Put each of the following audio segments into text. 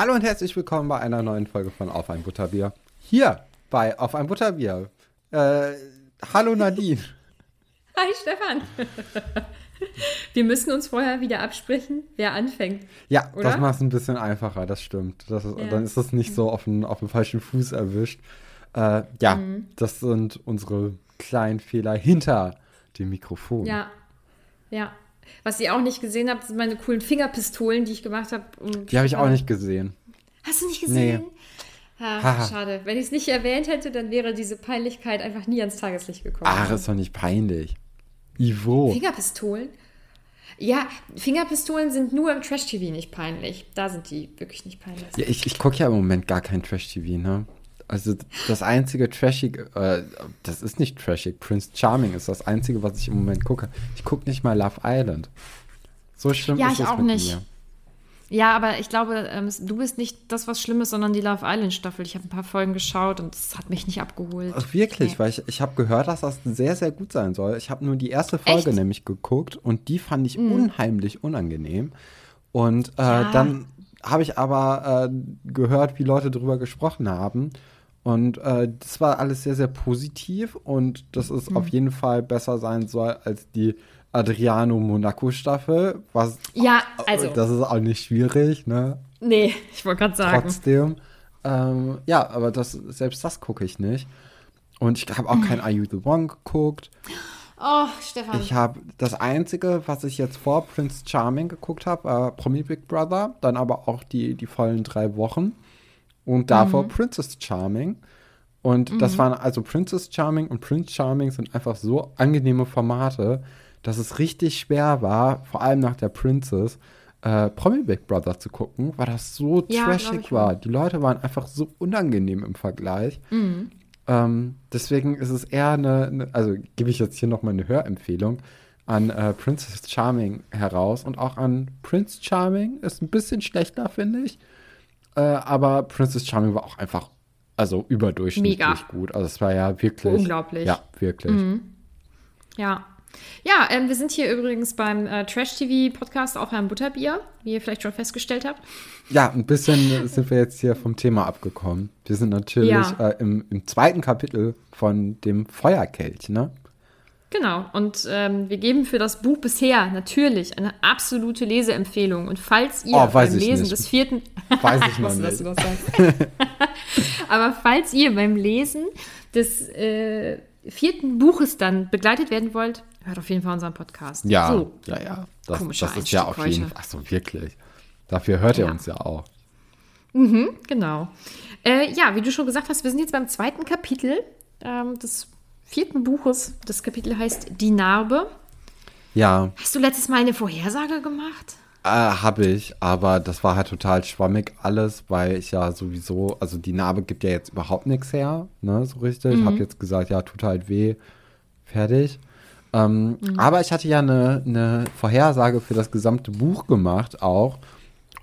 Hallo und herzlich willkommen bei einer neuen Folge von Auf ein Butterbier. Hier bei Auf ein Butterbier. Äh, hallo Nadine. Hi Stefan. Wir müssen uns vorher wieder absprechen, wer anfängt. Ja, Oder? das macht es ein bisschen einfacher, das stimmt. Das ist, Ja. Dann ist das nicht so auf den, auf den falschen Fuß erwischt. Äh, ja, Mhm. das sind unsere kleinen Fehler hinter dem Mikrofon. Ja, ja. Was ihr auch nicht gesehen habt, sind meine coolen Fingerpistolen, die ich gemacht habe. um Die habe ich auch Stefan- nicht gesehen. Hast du nicht gesehen? Haha. Ah, schade. Wenn ich es nicht erwähnt hätte, dann wäre diese Peinlichkeit einfach nie ans Tageslicht gekommen. Ach, ist doch nicht peinlich. Ivo. Fingerpistolen? Ja, Fingerpistolen sind nur im Trash-TV nicht peinlich. Da sind die wirklich nicht peinlich. Ja, ich, ich gucke ja im Moment gar kein Trash-TV, ne? Also das einzige Trashig, äh, das ist nicht Trashig, Prince Charming ist das einzige, was ich im Moment gucke. Ich gucke nicht mal Love Island. So schlimm Ja, ist ich es auch mit nicht. mir. Ja, aber ich glaube, ähm, du bist nicht das, was Schlimmes, sondern die Love Island Staffel. Ich habe ein paar Folgen geschaut und es hat mich nicht abgeholt. Ach, wirklich, Nee. weil ich, ich habe gehört, dass das sehr, sehr gut sein soll. Ich habe nur die erste Folge Echt? Mhm. nämlich geguckt und die fand ich unheimlich unangenehm. Und äh, Ja. dann habe ich aber äh, gehört, wie Leute darüber gesprochen haben. Und äh, das war alles sehr, sehr positiv und dass es Mhm. auf jeden Fall besser sein soll als die Adriano Monaco Staffel. Was, Ja, also. Das ist auch nicht schwierig, ne? nee, ich wollte gerade sagen. trotzdem. Ähm, ja, aber das, selbst das gucke ich nicht. Und ich habe auch kein Are You the One geguckt. Oh, Stefan. Ich habe das Einzige, was ich jetzt vor Prince Charming geguckt habe, äh, Promi Big Brother, dann aber auch die, die vollen drei Wochen. Und davor Princess Charming. Und das waren also Princess Charming und Prince Charming sind einfach so angenehme Formate, dass es richtig schwer war, vor allem nach der Princess, äh, Promi Big Brother zu gucken, weil das so Ja, trashig war. Die Leute waren einfach so unangenehm im Vergleich. Ähm, deswegen ist es eher eine, eine also gebe ich jetzt hier noch mal eine Hörempfehlung an äh, Princess Charming heraus und auch an Prince Charming. Ist ein bisschen schlechter, finde ich. Äh, aber Princess Charming war auch einfach, also überdurchschnittlich Mega. gut. Also es war ja wirklich. Unglaublich. Ja, wirklich. Ja. Ja, ähm, wir sind hier übrigens beim äh, Trash-TV-Podcast auf einem Butterbier, wie ihr vielleicht schon festgestellt habt. Ja, ein bisschen sind wir jetzt hier vom Thema abgekommen. Wir sind natürlich Ja. äh, im, im zweiten Kapitel von dem Feuerkelch, ne? Genau. Und ähm, wir geben für das Buch bisher natürlich eine absolute Leseempfehlung. Und falls ihr Oh, beim Lesen nicht. des vierten. Weiß ich noch nicht. du. Aber falls ihr beim Lesen des äh, vierten Buches dann begleitet werden wollt, hört auf jeden Fall unseren Podcast. Ja, So. ja, ja. Das, das ist ja auf jeden. Fall. Achso, wirklich. Dafür hört ihr Ja. uns ja auch. Genau. Äh, ja, wie du schon gesagt hast, wir sind jetzt beim zweiten Kapitel ähm, des vierten Buches. Das Kapitel heißt Die Narbe. Ja, Hast du letztes Mal eine Vorhersage gemacht? äh, habe ich, aber das war halt total schwammig alles, weil ich ja sowieso, also die Narbe gibt ja jetzt überhaupt nichts her, ne, so richtig. Ich habe jetzt gesagt, ja, tut halt weh, fertig. Ähm, Aber ich hatte ja eine, eine Vorhersage für das gesamte Buch gemacht auch.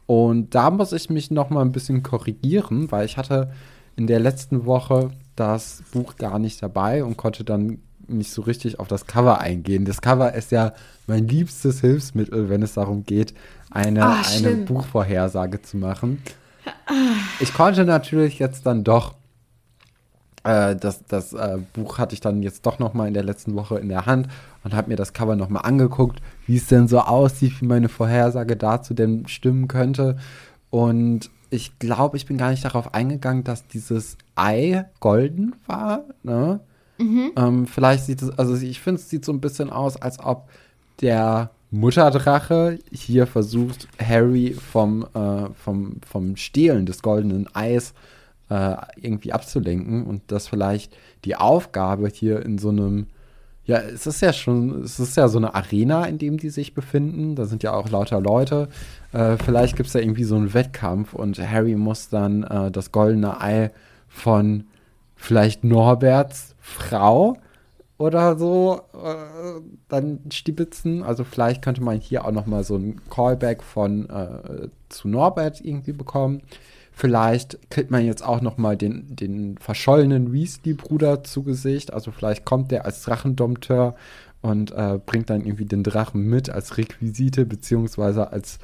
Und da muss ich mich noch mal ein bisschen korrigieren, weil ich hatte in der letzten Woche das Buch gar nicht dabei und konnte dann nicht so richtig auf das Cover eingehen. Das Cover ist ja mein liebstes Hilfsmittel, wenn es darum geht, eine, Ah, eine schlimm. Buchvorhersage zu machen. Ich konnte natürlich jetzt dann doch äh, das, das äh, Buch hatte ich dann jetzt doch noch mal in der letzten Woche in der Hand und habe mir das Cover noch mal angeguckt, wie es denn so aussieht, wie meine Vorhersage dazu denn stimmen könnte. Und ich glaube, ich bin gar nicht darauf eingegangen, dass dieses Ei golden war. Ne? Ähm, vielleicht sieht es, also ich finde, es sieht so ein bisschen aus, als ob der Mutterdrache hier versucht, Harry vom, äh, vom, vom Stehlen des goldenen Eis äh, irgendwie abzulenken und dass vielleicht die Aufgabe hier in so einem, ja, es ist ja schon, es ist ja so eine Arena, in dem die sich befinden. Da sind ja auch lauter Leute. Äh, vielleicht gibt es da irgendwie so einen Wettkampf und Harry muss dann äh, das goldene Ei von vielleicht Norberts Frau oder so äh, dann stibitzen. Also vielleicht könnte man hier auch noch mal so ein Callback von äh, zu Norbert irgendwie bekommen. Vielleicht kriegt man jetzt auch noch mal den, den verschollenen Weasley-Bruder zu Gesicht. Also vielleicht kommt der als Drachendompteur und äh, bringt dann irgendwie den Drachen mit als Requisite, beziehungsweise als,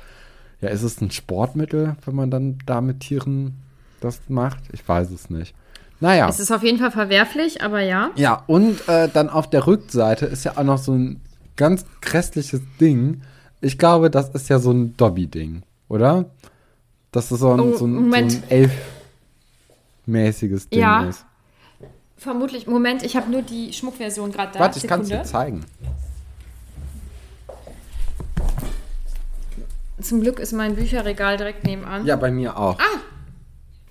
ja, ist es ein Sportmittel, wenn man dann da mit Tieren das macht? Ich weiß es nicht. Naja. Es ist auf jeden Fall verwerflich, aber ja. Ja, und äh, dann auf der Rückseite ist ja auch noch so ein ganz grässliches Ding. Ich glaube, das ist ja so ein Dobby-Ding, oder? Dass es so ein, Oh, so ein, so ein elfmäßiges Ding Ja. ist. Vermutlich. Moment, ich habe nur die Schmuckversion gerade da. Warte, ich kann es dir zeigen. Zum Glück ist mein Bücherregal direkt nebenan. Ja, bei mir auch.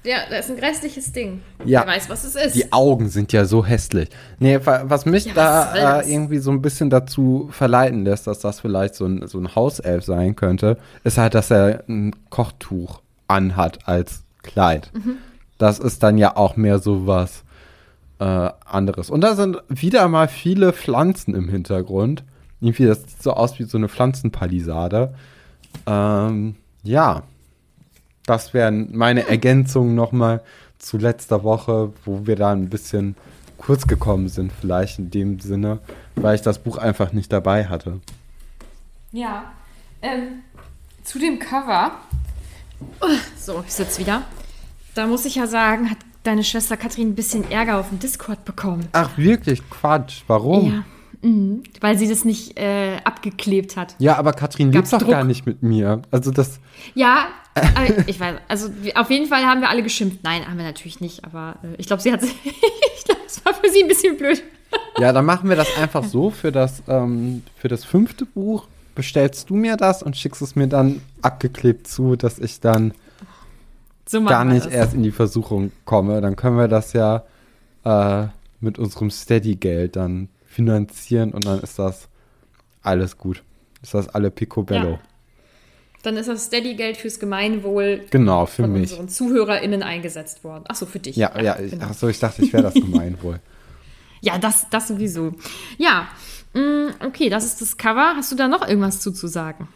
Ja, da ist ein grässliches Ding. Ja. Wer weiß, was es ist. Die Augen sind ja so hässlich. Nee, wa- was mich Ja, da das? äh, irgendwie so ein bisschen dazu verleiten lässt, dass das vielleicht so ein, so ein Hauself sein könnte, ist halt, dass er ein Kochtuch anhat als Kleid. Mhm. Das ist dann ja auch mehr so was äh, anderes. Und da sind wieder mal viele Pflanzen im Hintergrund. Irgendwie, das sieht so aus wie so eine Pflanzenpalisade. Ähm, ja, das wären meine Ergänzungen nochmal zu letzter Woche, wo wir da ein bisschen kurz gekommen sind, vielleicht in dem Sinne, weil ich das Buch einfach nicht dabei hatte. Ja. Ähm, zu dem Cover. So, ich sitze wieder. Da muss ich ja sagen, hat deine Schwester Katrin ein bisschen Ärger auf dem Discord bekommen. Ach, wirklich? Quatsch. Warum? Ja. Mhm. Weil sie das nicht äh, abgeklebt hat. Ja, aber Katrin lebt doch Druck? gar nicht mit mir. Also das, Ja, ich weiß. Also auf jeden Fall haben wir alle geschimpft. Nein, haben wir natürlich nicht. Aber äh, ich glaube, sie hat. ich glaube, es war für sie ein bisschen blöd. ja, dann machen wir das einfach so für das, ähm, für das fünfte Buch. Bestellst du mir das und schickst es mir dann abgeklebt zu, dass ich dann So gar nicht das. erst in die Versuchung komme. Dann können wir das ja äh, mit unserem Steady-Geld dann finanzieren und dann ist das alles gut. Ist das alle Picobello. Ja. Dann ist das Steady-Geld fürs Gemeinwohl Genau, für von mich. unseren ZuhörerInnen eingesetzt worden. Achso, für dich. Ja, ja, ich, genau. ach so, ich dachte, ich wäre das Gemeinwohl. Ja, das, das sowieso. Ja, mh, okay, das ist das Cover. Hast du da noch irgendwas zuzusagen?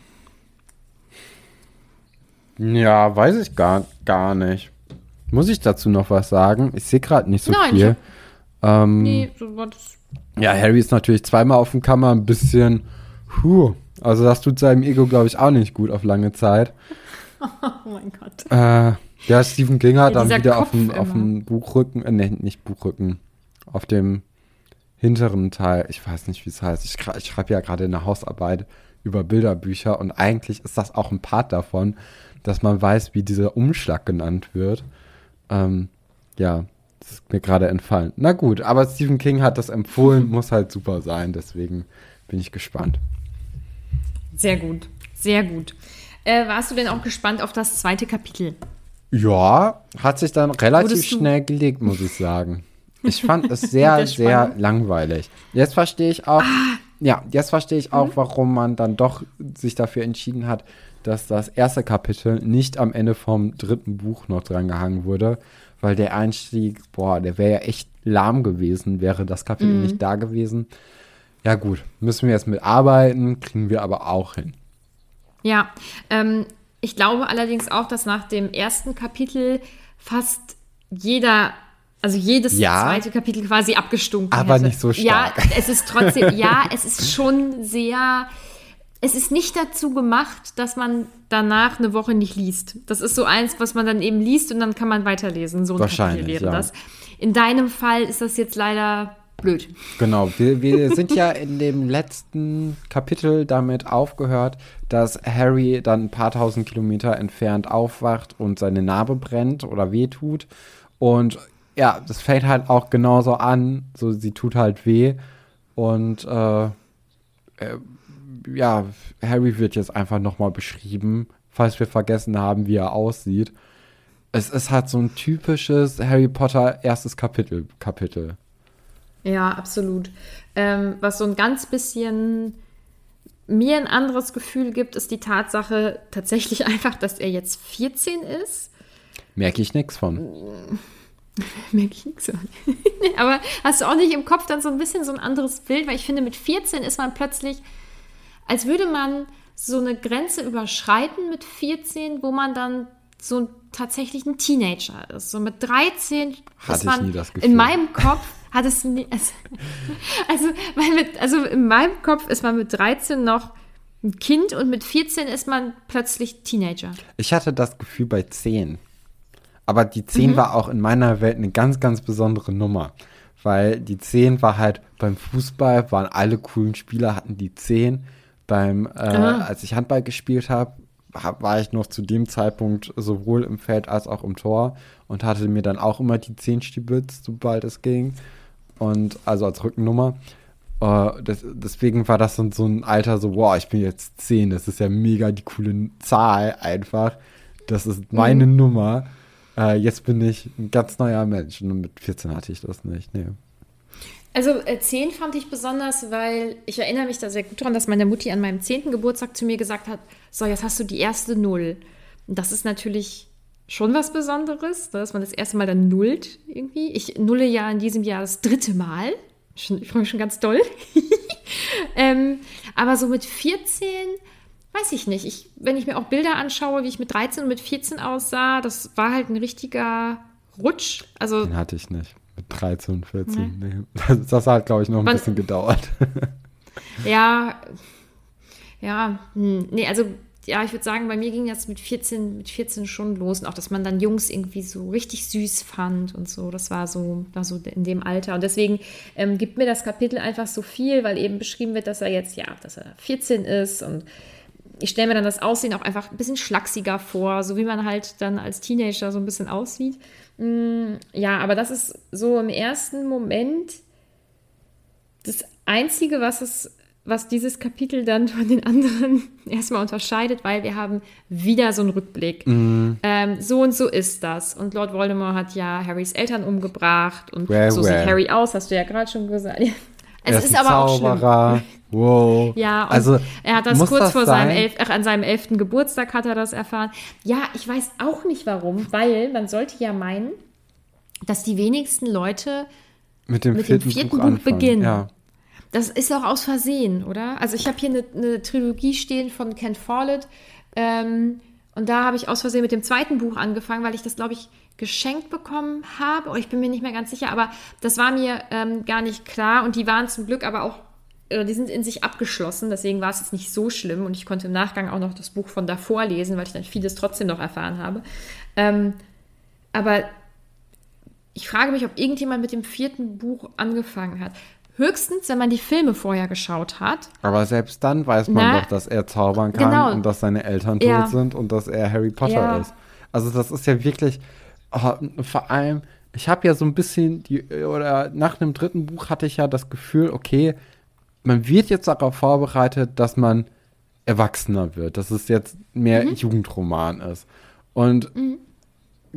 Ja, weiß ich gar, gar nicht. Muss ich dazu noch was sagen? Ich sehe gerade nicht so Nein, viel. Ähm, Nee, so war das. Ja, Harry ist natürlich zweimal auf dem Kammer ein bisschen, puh, also das tut seinem Ego, glaube ich, auch nicht gut auf lange Zeit. Oh mein Gott. Äh, ja, Stephen King hat Ja, dann wieder auf dem, auf dem Buchrücken, äh, nee, nicht Buchrücken, auf dem hinteren Teil, ich weiß nicht, wie es heißt. Ich, ich schreibe ja gerade eine Hausarbeit über Bilderbücher und eigentlich ist das auch ein Part davon, dass man weiß, wie dieser Umschlag genannt wird. Ähm, ja, das ist mir gerade entfallen. Na gut, aber Stephen King hat das empfohlen, muss halt super sein, deswegen bin ich gespannt. Sehr gut, sehr gut. Äh, warst du denn auch gespannt auf das zweite Kapitel? Ja, hat sich dann relativ schnell gelegt, muss ich sagen. Ich fand es sehr, sehr langweilig. Jetzt verstehe ich auch, ja, jetzt verstehe ich auch, mhm. warum man dann doch sich dafür entschieden hat, dass das erste Kapitel nicht am Ende vom dritten Buch noch dran gehangen wurde, weil der Einstieg, boah, der wäre ja echt lahm gewesen, wäre das Kapitel mhm. nicht da gewesen. Ja gut, müssen wir jetzt mitarbeiten, kriegen wir aber auch hin. Ja, ähm, ich glaube allerdings auch, dass nach dem ersten Kapitel fast jeder also jedes ja, zweite Kapitel quasi abgestunken aber hätte. nicht so stark. Ja, es ist trotzdem, ja, es ist schon sehr, es ist nicht dazu gemacht, dass man danach eine Woche nicht liest. Das ist so eins, was man dann eben liest und dann kann man weiterlesen. So ein Wahrscheinlich, wäre ja. das. In deinem Fall ist das jetzt leider blöd. Genau, wir, wir sind ja in dem letzten Kapitel damit aufgehört, dass Harry dann ein paar tausend Kilometer entfernt aufwacht und seine Narbe brennt oder wehtut. Und ja, das fängt halt auch genauso an. So, sie tut halt weh. Und äh, äh, ja, Harry wird jetzt einfach nochmal beschrieben, falls wir vergessen haben, wie er aussieht. Es ist halt so ein typisches Harry Potter erstes Kapitel. Kapitel. Ja, absolut. Ähm, was so ein ganz bisschen mir ein anderes Gefühl gibt, ist die Tatsache tatsächlich einfach, dass er jetzt 14 ist. Merke ich nichts von. Merke ich nichts von. Aber hast du auch nicht im Kopf dann so ein bisschen so ein anderes Bild? Weil ich finde, mit 14 ist man plötzlich, als würde man so eine Grenze überschreiten mit 14, wo man dann so tatsächlich ein Teenager ist. So mit 13 Hatte ist man nie das Gefühl. in meinem Kopf hat es nie, also, also, mit, also in meinem Kopf ist man mit 13 noch ein Kind und mit 14 ist man plötzlich Teenager. Ich hatte das Gefühl bei 10. Aber die 10 mhm. war auch in meiner Welt eine ganz, ganz besondere Nummer. Weil die 10 war halt beim Fußball, waren alle coolen Spieler, hatten die 10. Beim, äh, als ich Handball gespielt habe, hab, war ich noch zu dem Zeitpunkt sowohl im Feld als auch im Tor und hatte mir dann auch immer die 10 stibitzt, sobald es ging. Und also als Rückennummer. Uh, das, deswegen war das so, so ein Alter, so, wow, ich bin jetzt 10, das ist ja mega die coole Zahl einfach. Das ist meine mhm. Nummer äh, jetzt bin ich ein ganz neuer Mensch. Und mit 14 hatte ich das nicht. Nee. Also äh, 10 fand ich besonders, weil ich erinnere mich da sehr gut daran, dass meine Mutti an meinem 10. Geburtstag zu mir gesagt hat, so, jetzt hast du die erste Null. Und das ist natürlich schon was Besonderes, dass man das erste Mal dann nullt irgendwie. Ich nulle ja in diesem Jahr das dritte Mal. Ich freue mich schon ganz doll. ähm, aber so mit 14 weiß ich nicht. Ich, wenn ich mir auch Bilder anschaue, wie ich mit 13 und mit 14 aussah, das war halt ein richtiger Rutsch. Also, Den hatte ich nicht. Mit 13 und 14. Nee. Nee. Das, hat, glaube ich, noch ein Man, bisschen gedauert. ja, ja, hm, nee, also ja, ich würde sagen, bei mir ging das mit 14, mit 14 schon los. Und auch, dass man dann Jungs irgendwie so richtig süß fand und so. Das war so, war so in dem Alter. Und deswegen ähm, gibt mir das Kapitel einfach so viel, weil eben beschrieben wird, dass er jetzt, ja, dass er 14 ist und ich stelle mir dann das Aussehen auch einfach ein bisschen schlachsiger vor, so wie man halt dann als Teenager so ein bisschen aussieht. Mm, ja, aber das ist so im ersten Moment das Einzige, was es was dieses Kapitel dann von den anderen erstmal unterscheidet, weil wir haben wieder so einen Rückblick. Mhm. Ähm, so und so ist das. Und Lord Voldemort hat ja Harrys Eltern umgebracht und well, so well. sieht Harry aus, hast du ja gerade schon gesagt. Es ist, ist aber Zauberer. auch schlimm. Wow. Ja, und also, er hat das kurz das vor seinem elf, ach, an seinem elften Geburtstag hat er das erfahren. Ja, ich weiß auch nicht warum, weil man sollte ja meinen, dass die wenigsten Leute mit dem mit vierten, dem vierten Buch, Buch beginnen. Ja. Das ist auch aus Versehen, oder? Also ich habe hier eine, eine, Trilogie stehen von Ken Follett ähm, und da habe ich aus Versehen mit dem zweiten Buch angefangen, weil ich das, glaube ich, geschenkt bekommen habe. Oh, ich bin mir nicht mehr ganz sicher, aber das war mir ähm, gar nicht klar und die waren zum Glück aber auch die sind in sich abgeschlossen, deswegen war es jetzt nicht so schlimm und ich konnte im Nachgang auch noch das Buch von davor lesen, weil ich dann vieles trotzdem noch erfahren habe. Ähm, aber ich frage mich, ob irgendjemand mit dem vierten Buch angefangen hat. Höchstens, wenn man die Filme vorher geschaut hat. Aber selbst dann weiß man Na, doch, dass er zaubern kann genau. und dass seine Eltern tot ja. sind und dass er Harry Potter ja. ist. Also das ist ja wirklich, oh, vor allem, ich habe ja so ein bisschen, die, oder nach dem dritten Buch hatte ich ja das Gefühl, okay, man wird jetzt darauf vorbereitet, dass man erwachsener wird, dass es jetzt mehr mhm. Jugendroman ist. Und mhm.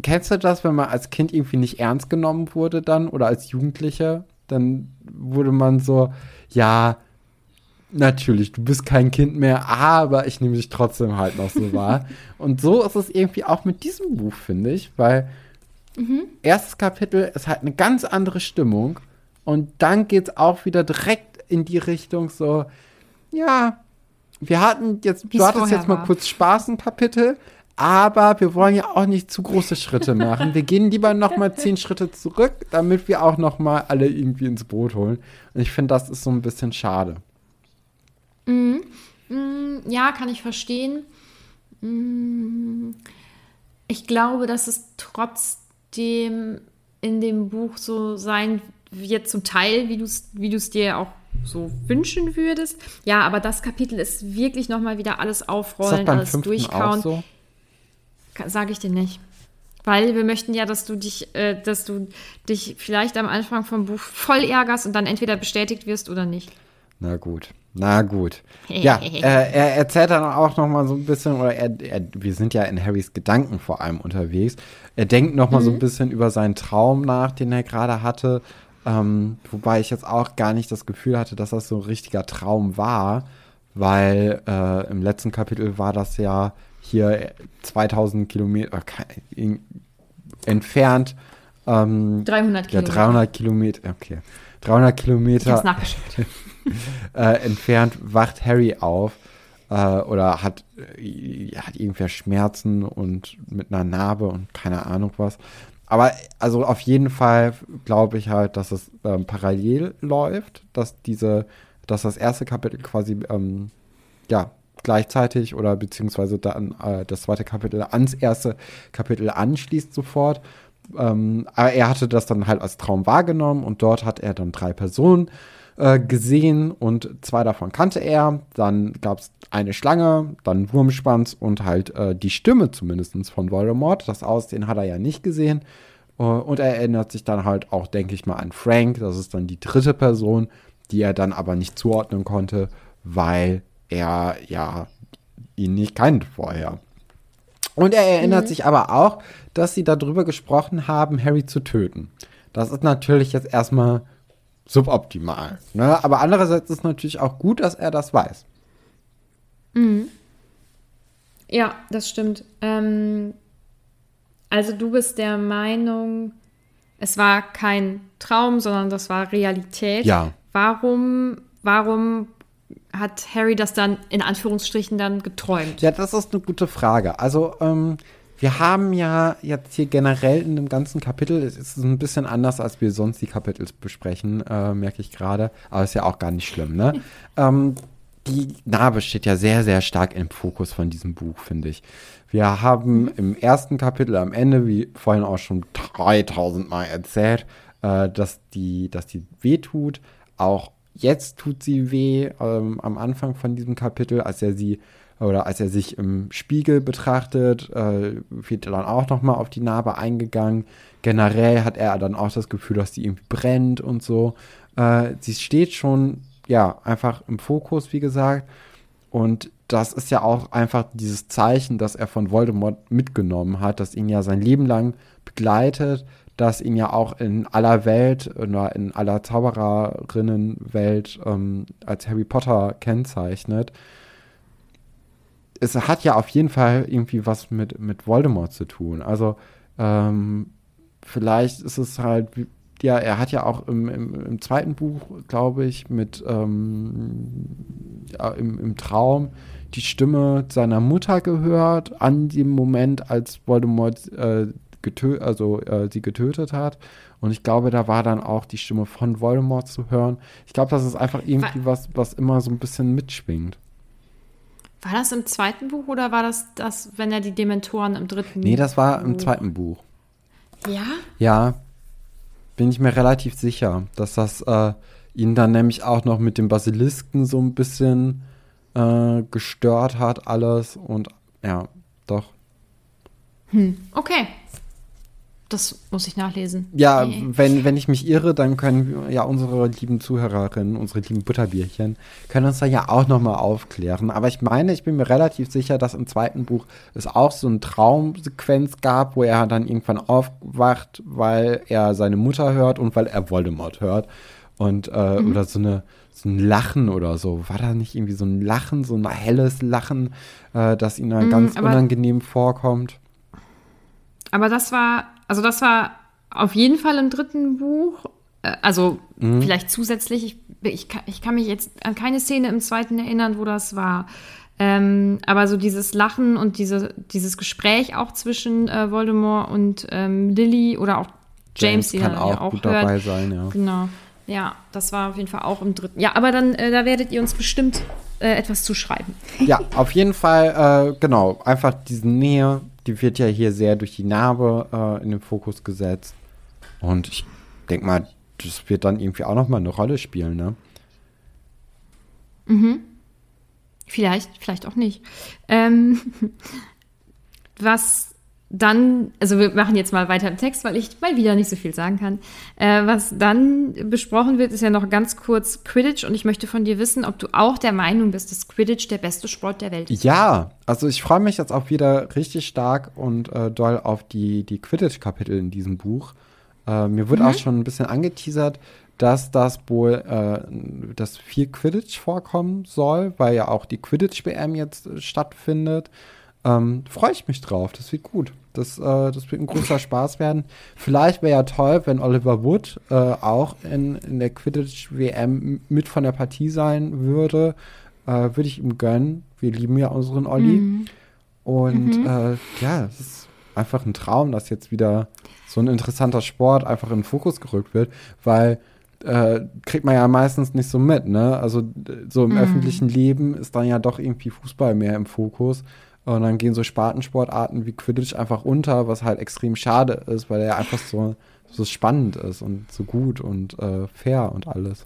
kennst du das, wenn man als Kind irgendwie nicht ernst genommen wurde dann oder als Jugendlicher? Dann wurde man so, ja, natürlich, du bist kein Kind mehr, aber ich nehme dich trotzdem halt noch so wahr. Und so ist es irgendwie auch mit diesem Buch, finde ich, weil mhm. erstes Kapitel ist halt eine ganz andere Stimmung und dann geht es auch wieder direkt in die Richtung so, ja, wir hatten jetzt, Wie's du hattest jetzt mal war. kurz Spaß ein Kapitel, aber wir wollen ja auch nicht zu große Schritte machen. Wir gehen lieber noch mal zehn Schritte zurück, damit wir auch noch mal alle irgendwie ins Boot holen. Und ich finde, das ist so ein bisschen schade. Mhm. Mhm, ja, kann ich verstehen. Mhm. Ich glaube, dass es trotzdem in dem Buch so sein wird, zum Teil, wie du es wie dir auch so wünschen würdest. Ja, aber das Kapitel ist wirklich nochmal wieder alles aufrollen, alles durchkauen. So? Sage ich dir nicht. Weil wir möchten ja, dass du dich, äh, dass du dich vielleicht am Anfang vom Buch voll ärgerst und dann entweder bestätigt wirst oder nicht. Na gut. Na gut. Ja, äh, er erzählt dann auch noch mal so ein bisschen, oder er, er, wir sind ja in Harrys Gedanken vor allem unterwegs. Er denkt noch mal mhm. so ein mhm. bisschen über seinen Traum nach, den er gerade hatte. Ähm, wobei ich jetzt auch gar nicht das Gefühl hatte, dass das so ein richtiger Traum war, weil äh, im letzten Kapitel war das ja hier 2000 Kilometer äh, entfernt. Ähm, 300 Kilometer. Ja, 300 Kilometer, okay. 300 Kilometer. Äh, entfernt wacht Harry auf äh, oder hat, äh, hat irgendwer Schmerzen und mit einer Narbe und keine Ahnung was. Aber also auf jeden Fall glaube ich halt, dass es ähm, parallel läuft, dass diese, dass das erste Kapitel quasi ähm, ja gleichzeitig oder beziehungsweise dann äh, das zweite Kapitel ans erste Kapitel anschließt sofort. Ähm, aber er hatte das dann halt als Traum wahrgenommen und dort hat er dann drei Personen äh, gesehen und zwei davon kannte er. Dann gab es eine Schlange, dann Wurmschwanz und halt äh, die Stimme zumindest von Voldemort. Das Aussehen hat er ja nicht gesehen. Uh, und er erinnert sich dann halt auch, denke ich mal, an Frank. Das ist dann die dritte Person, die er dann aber nicht zuordnen konnte, weil er ja ihn nicht kannte vorher. Und er erinnert mhm. sich aber auch, dass sie darüber gesprochen haben, Harry zu töten. Das ist natürlich jetzt erstmal suboptimal. Ne? Aber andererseits ist es natürlich auch gut, dass er das weiß. Mhm. Ja, das stimmt. Ähm, also du bist der Meinung, es war kein Traum, sondern das war Realität. Ja. Warum, warum hat Harry das dann in Anführungsstrichen dann geträumt? Ja, das ist eine gute Frage. Also ähm, wir haben ja jetzt hier generell in dem ganzen Kapitel, es ist ein bisschen anders, als wir sonst die Kapitel besprechen, äh, merke ich gerade. Aber ist ja auch gar nicht schlimm, ne? ähm, die Narbe steht ja sehr, sehr stark im Fokus von diesem Buch, finde ich. Wir haben im ersten Kapitel am Ende, wie vorhin auch schon 3000 Mal erzählt, äh, dass, die, dass die weh tut. Auch jetzt tut sie weh ähm, am Anfang von diesem Kapitel, als er sie oder als er sich im Spiegel betrachtet, äh, wird er dann auch nochmal auf die Narbe eingegangen. Generell hat er dann auch das Gefühl, dass sie irgendwie brennt und so. Äh, sie steht schon, ja, einfach im Fokus, wie gesagt. Und das ist ja auch einfach dieses Zeichen, das er von Voldemort mitgenommen hat, das ihn ja sein Leben lang begleitet, das ihn ja auch in aller Welt oder in aller Zaubererinnenwelt ähm, als Harry Potter kennzeichnet es hat ja auf jeden Fall irgendwie was mit, mit Voldemort zu tun. Also ähm, vielleicht ist es halt, ja, er hat ja auch im, im, im zweiten Buch, glaube ich, mit ähm, ja, im, im Traum die Stimme seiner Mutter gehört, an dem Moment, als Voldemort äh, getö also, äh, sie getötet hat. Und ich glaube, da war dann auch die Stimme von Voldemort zu hören. Ich glaube, das ist einfach irgendwie was, was immer so ein bisschen mitschwingt. War das im zweiten Buch oder war das das, wenn er die Dementoren im dritten Nee, das war im zweiten Buch. Ja? Ja, bin ich mir relativ sicher, dass das äh, ihn dann nämlich auch noch mit dem Basilisken so ein bisschen äh, gestört hat, alles. Und ja, doch. Hm, okay. Das muss ich nachlesen. Ja, nee. wenn, wenn ich mich irre, dann können ja unsere lieben Zuhörerinnen, unsere lieben Butterbierchen, können uns da ja auch nochmal aufklären. Aber ich meine, ich bin mir relativ sicher, dass im zweiten Buch es auch so eine Traumsequenz gab, wo er dann irgendwann aufwacht, weil er seine Mutter hört und weil er Voldemort hört. Und, äh, mhm. oder so eine, so ein Lachen oder so. War da nicht irgendwie so ein Lachen, so ein helles Lachen, äh, das ihnen dann mm, ganz unangenehm vorkommt? Aber das war, also das war auf jeden Fall im dritten Buch. Äh, also mm. vielleicht zusätzlich. Ich, ich, ich kann mich jetzt an keine Szene im zweiten erinnern, wo das war. Ähm, aber so dieses Lachen und diese, dieses Gespräch auch zwischen äh, Voldemort und ähm, Lily oder auch James, James die kann auch, ja auch gut hört. dabei sein, ja. Genau. Ja, das war auf jeden Fall auch im dritten. Ja, aber dann, äh, da werdet ihr uns bestimmt äh, etwas zuschreiben. Ja, auf jeden Fall, äh, genau. Einfach diese Nähe, die wird ja hier sehr durch die Narbe äh, in den Fokus gesetzt. Und ich denke mal, das wird dann irgendwie auch noch mal eine Rolle spielen, ne? Mhm. Vielleicht, vielleicht auch nicht. Ähm, was dann, also wir machen jetzt mal weiter im Text, weil ich mal wieder nicht so viel sagen kann. Äh, was dann besprochen wird, ist ja noch ganz kurz Quidditch und ich möchte von dir wissen, ob du auch der Meinung bist, dass Quidditch der beste Sport der Welt ist. Ja, also ich freue mich jetzt auch wieder richtig stark und äh, doll auf die, die Quidditch-Kapitel in diesem Buch. Äh, mir wird mhm. auch schon ein bisschen angeteasert, dass das wohl, äh, dass viel Quidditch vorkommen soll, weil ja auch die Quidditch-WM jetzt äh, stattfindet. Ähm, Freue ich mich drauf, das wird gut. Das, äh, das wird ein großer Spaß werden. Vielleicht wäre ja toll, wenn Oliver Wood äh, auch in, in der Quidditch-WM mit von der Partie sein würde. Äh, würde ich ihm gönnen. Wir lieben ja unseren Olli. Mhm. Und mhm. Äh, ja, es ist einfach ein Traum, dass jetzt wieder so ein interessanter Sport einfach in den Fokus gerückt wird, weil äh, kriegt man ja meistens nicht so mit, ne? Also so im mhm. öffentlichen Leben ist dann ja doch irgendwie Fußball mehr im Fokus. Und dann gehen so Spartensportarten wie Quidditch einfach unter, was halt extrem schade ist, weil er einfach so, so spannend ist und so gut und äh, fair und alles.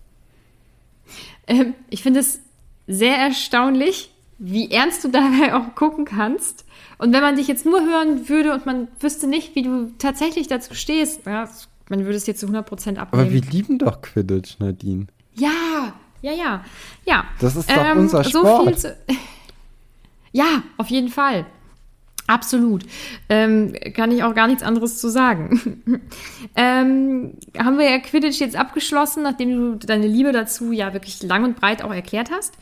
Ähm, ich finde es sehr erstaunlich, wie ernst du dabei auch gucken kannst. Und wenn man dich jetzt nur hören würde und man wüsste nicht, wie du tatsächlich dazu stehst, ja, man würde es dir zu 100% abnehmen. Aber wir lieben doch Quidditch, Nadine. Ja, ja, ja, ja. Das ist doch ähm, unser Sport. So viel zu ja, auf jeden Fall. Absolut. Ähm, kann ich auch gar nichts anderes zu sagen. ähm, haben wir ja Quidditch jetzt abgeschlossen, nachdem du deine Liebe dazu ja wirklich lang und breit auch erklärt hast.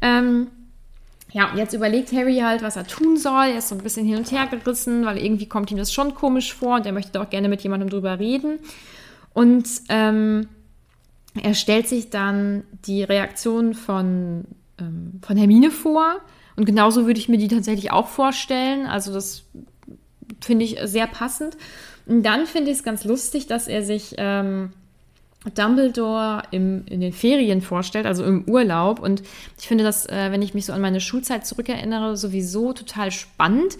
Ähm, ja, und jetzt überlegt Harry halt, was er tun soll. Er ist so ein bisschen hin und her gerissen, weil irgendwie kommt ihm das schon komisch vor und er möchte auch gerne mit jemandem drüber reden. Und ähm, er stellt sich dann die Reaktion von, ähm, von Hermine vor und genauso würde ich mir die tatsächlich auch vorstellen. Also das finde ich sehr passend. Und dann finde ich es ganz lustig, dass er sich ähm, Dumbledore im, in den Ferien vorstellt, also im Urlaub. Und ich finde das, äh, wenn ich mich so an meine Schulzeit zurückerinnere, sowieso total spannend,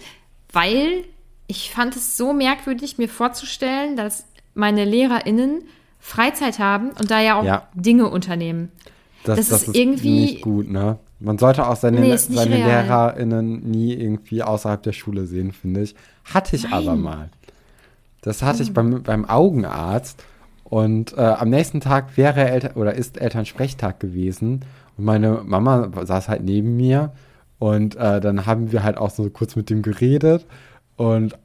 weil ich fand es so merkwürdig, mir vorzustellen, dass meine LehrerInnen Freizeit haben und da ja auch ja. Dinge unternehmen. Das, das, das ist, ist, irgendwie nicht gut, ne? Man sollte auch seine, nee, seine LehrerInnen nie irgendwie außerhalb der Schule sehen, finde ich. Hatte ich Nein. aber mal. Das hatte ich beim, beim Augenarzt. Und äh, am nächsten Tag wäre Eltern oder ist Elternsprechtag gewesen. Und meine Mama saß halt neben mir. Und äh, dann haben wir halt auch so kurz mit ihm geredet. Und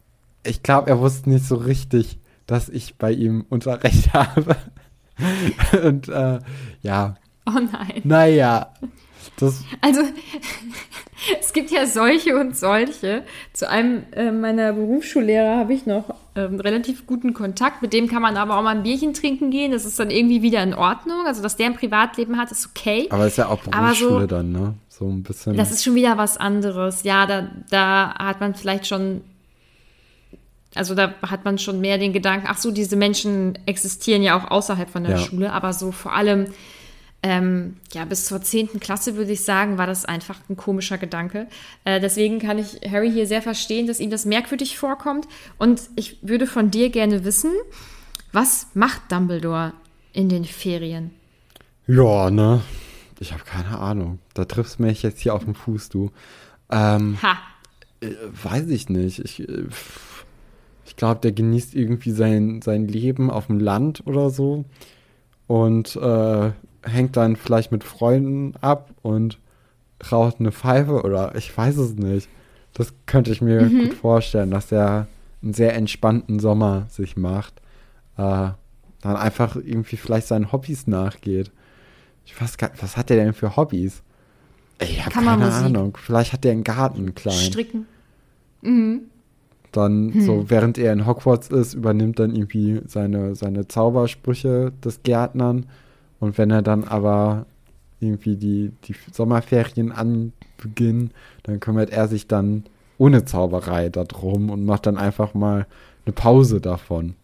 ich glaube, er wusste nicht so richtig, dass ich bei ihm Unterricht habe. und äh, ja. Oh nein. Naja, das also, es gibt ja solche und solche. Zu einem äh, meiner Berufsschullehrer habe ich noch ähm, relativ guten Kontakt. Mit dem kann man aber auch mal ein Bierchen trinken gehen. Das ist dann irgendwie wieder in Ordnung. Also, dass der ein Privatleben hat, ist okay. Aber ist ja auch Berufsschule so, dann, ne? So ein bisschen. Das ist schon wieder was anderes. Ja, da, da hat man vielleicht schon also da hat man schon mehr den Gedanken, ach so, diese Menschen existieren ja auch außerhalb von der ja. Schule, aber so vor allem ähm, ja, bis zur 10. Klasse würde ich sagen, war das einfach ein komischer Gedanke. Äh, deswegen kann ich Harry hier sehr verstehen, dass ihm das merkwürdig vorkommt. Und ich würde von dir gerne wissen, was macht Dumbledore in den Ferien? Ja, ne? Ich habe keine Ahnung. Da triffst du mich jetzt hier auf den Fuß, du. Ähm, ha. Äh, weiß ich nicht. Ich, äh, ich glaube, der genießt irgendwie sein, sein Leben auf dem Land oder so. Und äh, hängt dann vielleicht mit Freunden ab und raucht eine Pfeife oder ich weiß es nicht. Das könnte ich mir mhm. gut vorstellen, dass er einen sehr entspannten Sommer sich macht. Äh, dann einfach irgendwie vielleicht seinen Hobbys nachgeht. Ich weiß gar was hat der denn für Hobbys? Ich habe keine Ahnung. Vielleicht hat der einen Garten klein. Stricken. Mhm. Dann, hm. so während er in Hogwarts ist, übernimmt dann irgendwie seine, seine Zaubersprüche des Gärtnern. Und wenn er dann aber irgendwie die, die Sommerferien anbeginnen, dann kümmert er sich dann ohne Zauberei darum und macht dann einfach mal eine Pause davon.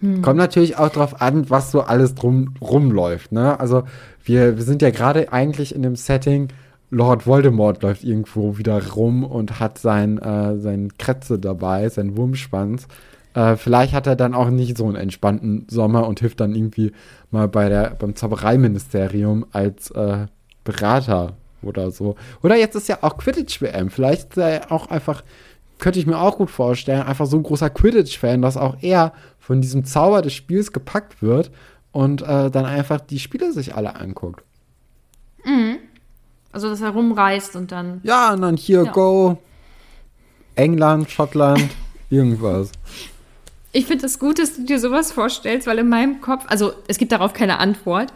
Hm. Kommt natürlich auch drauf an, was so alles drum rumläuft. Ne? Also wir, wir sind ja gerade eigentlich in dem Setting, Lord Voldemort läuft irgendwo wieder rum und hat sein, äh, sein Kretze dabei, sein Wurmschwanz. Äh, vielleicht hat er dann auch nicht so einen entspannten Sommer und hilft dann irgendwie mal bei der, beim Zaubereiministerium als äh, Berater oder so. Oder jetzt ist ja auch Quidditch-WM. Vielleicht ist er auch einfach, könnte ich mir auch gut vorstellen, einfach so ein großer Quidditch-Fan, dass auch er von diesem Zauber des Spiels gepackt wird und äh, dann einfach die Spiele sich alle anguckt. Mhm. Also, dass er rumreist und dann. Ja, und dann hier, ja. go. England, Schottland, irgendwas. Ich finde es das gut, dass du dir sowas vorstellst, weil in meinem Kopf, also es gibt darauf keine Antwort.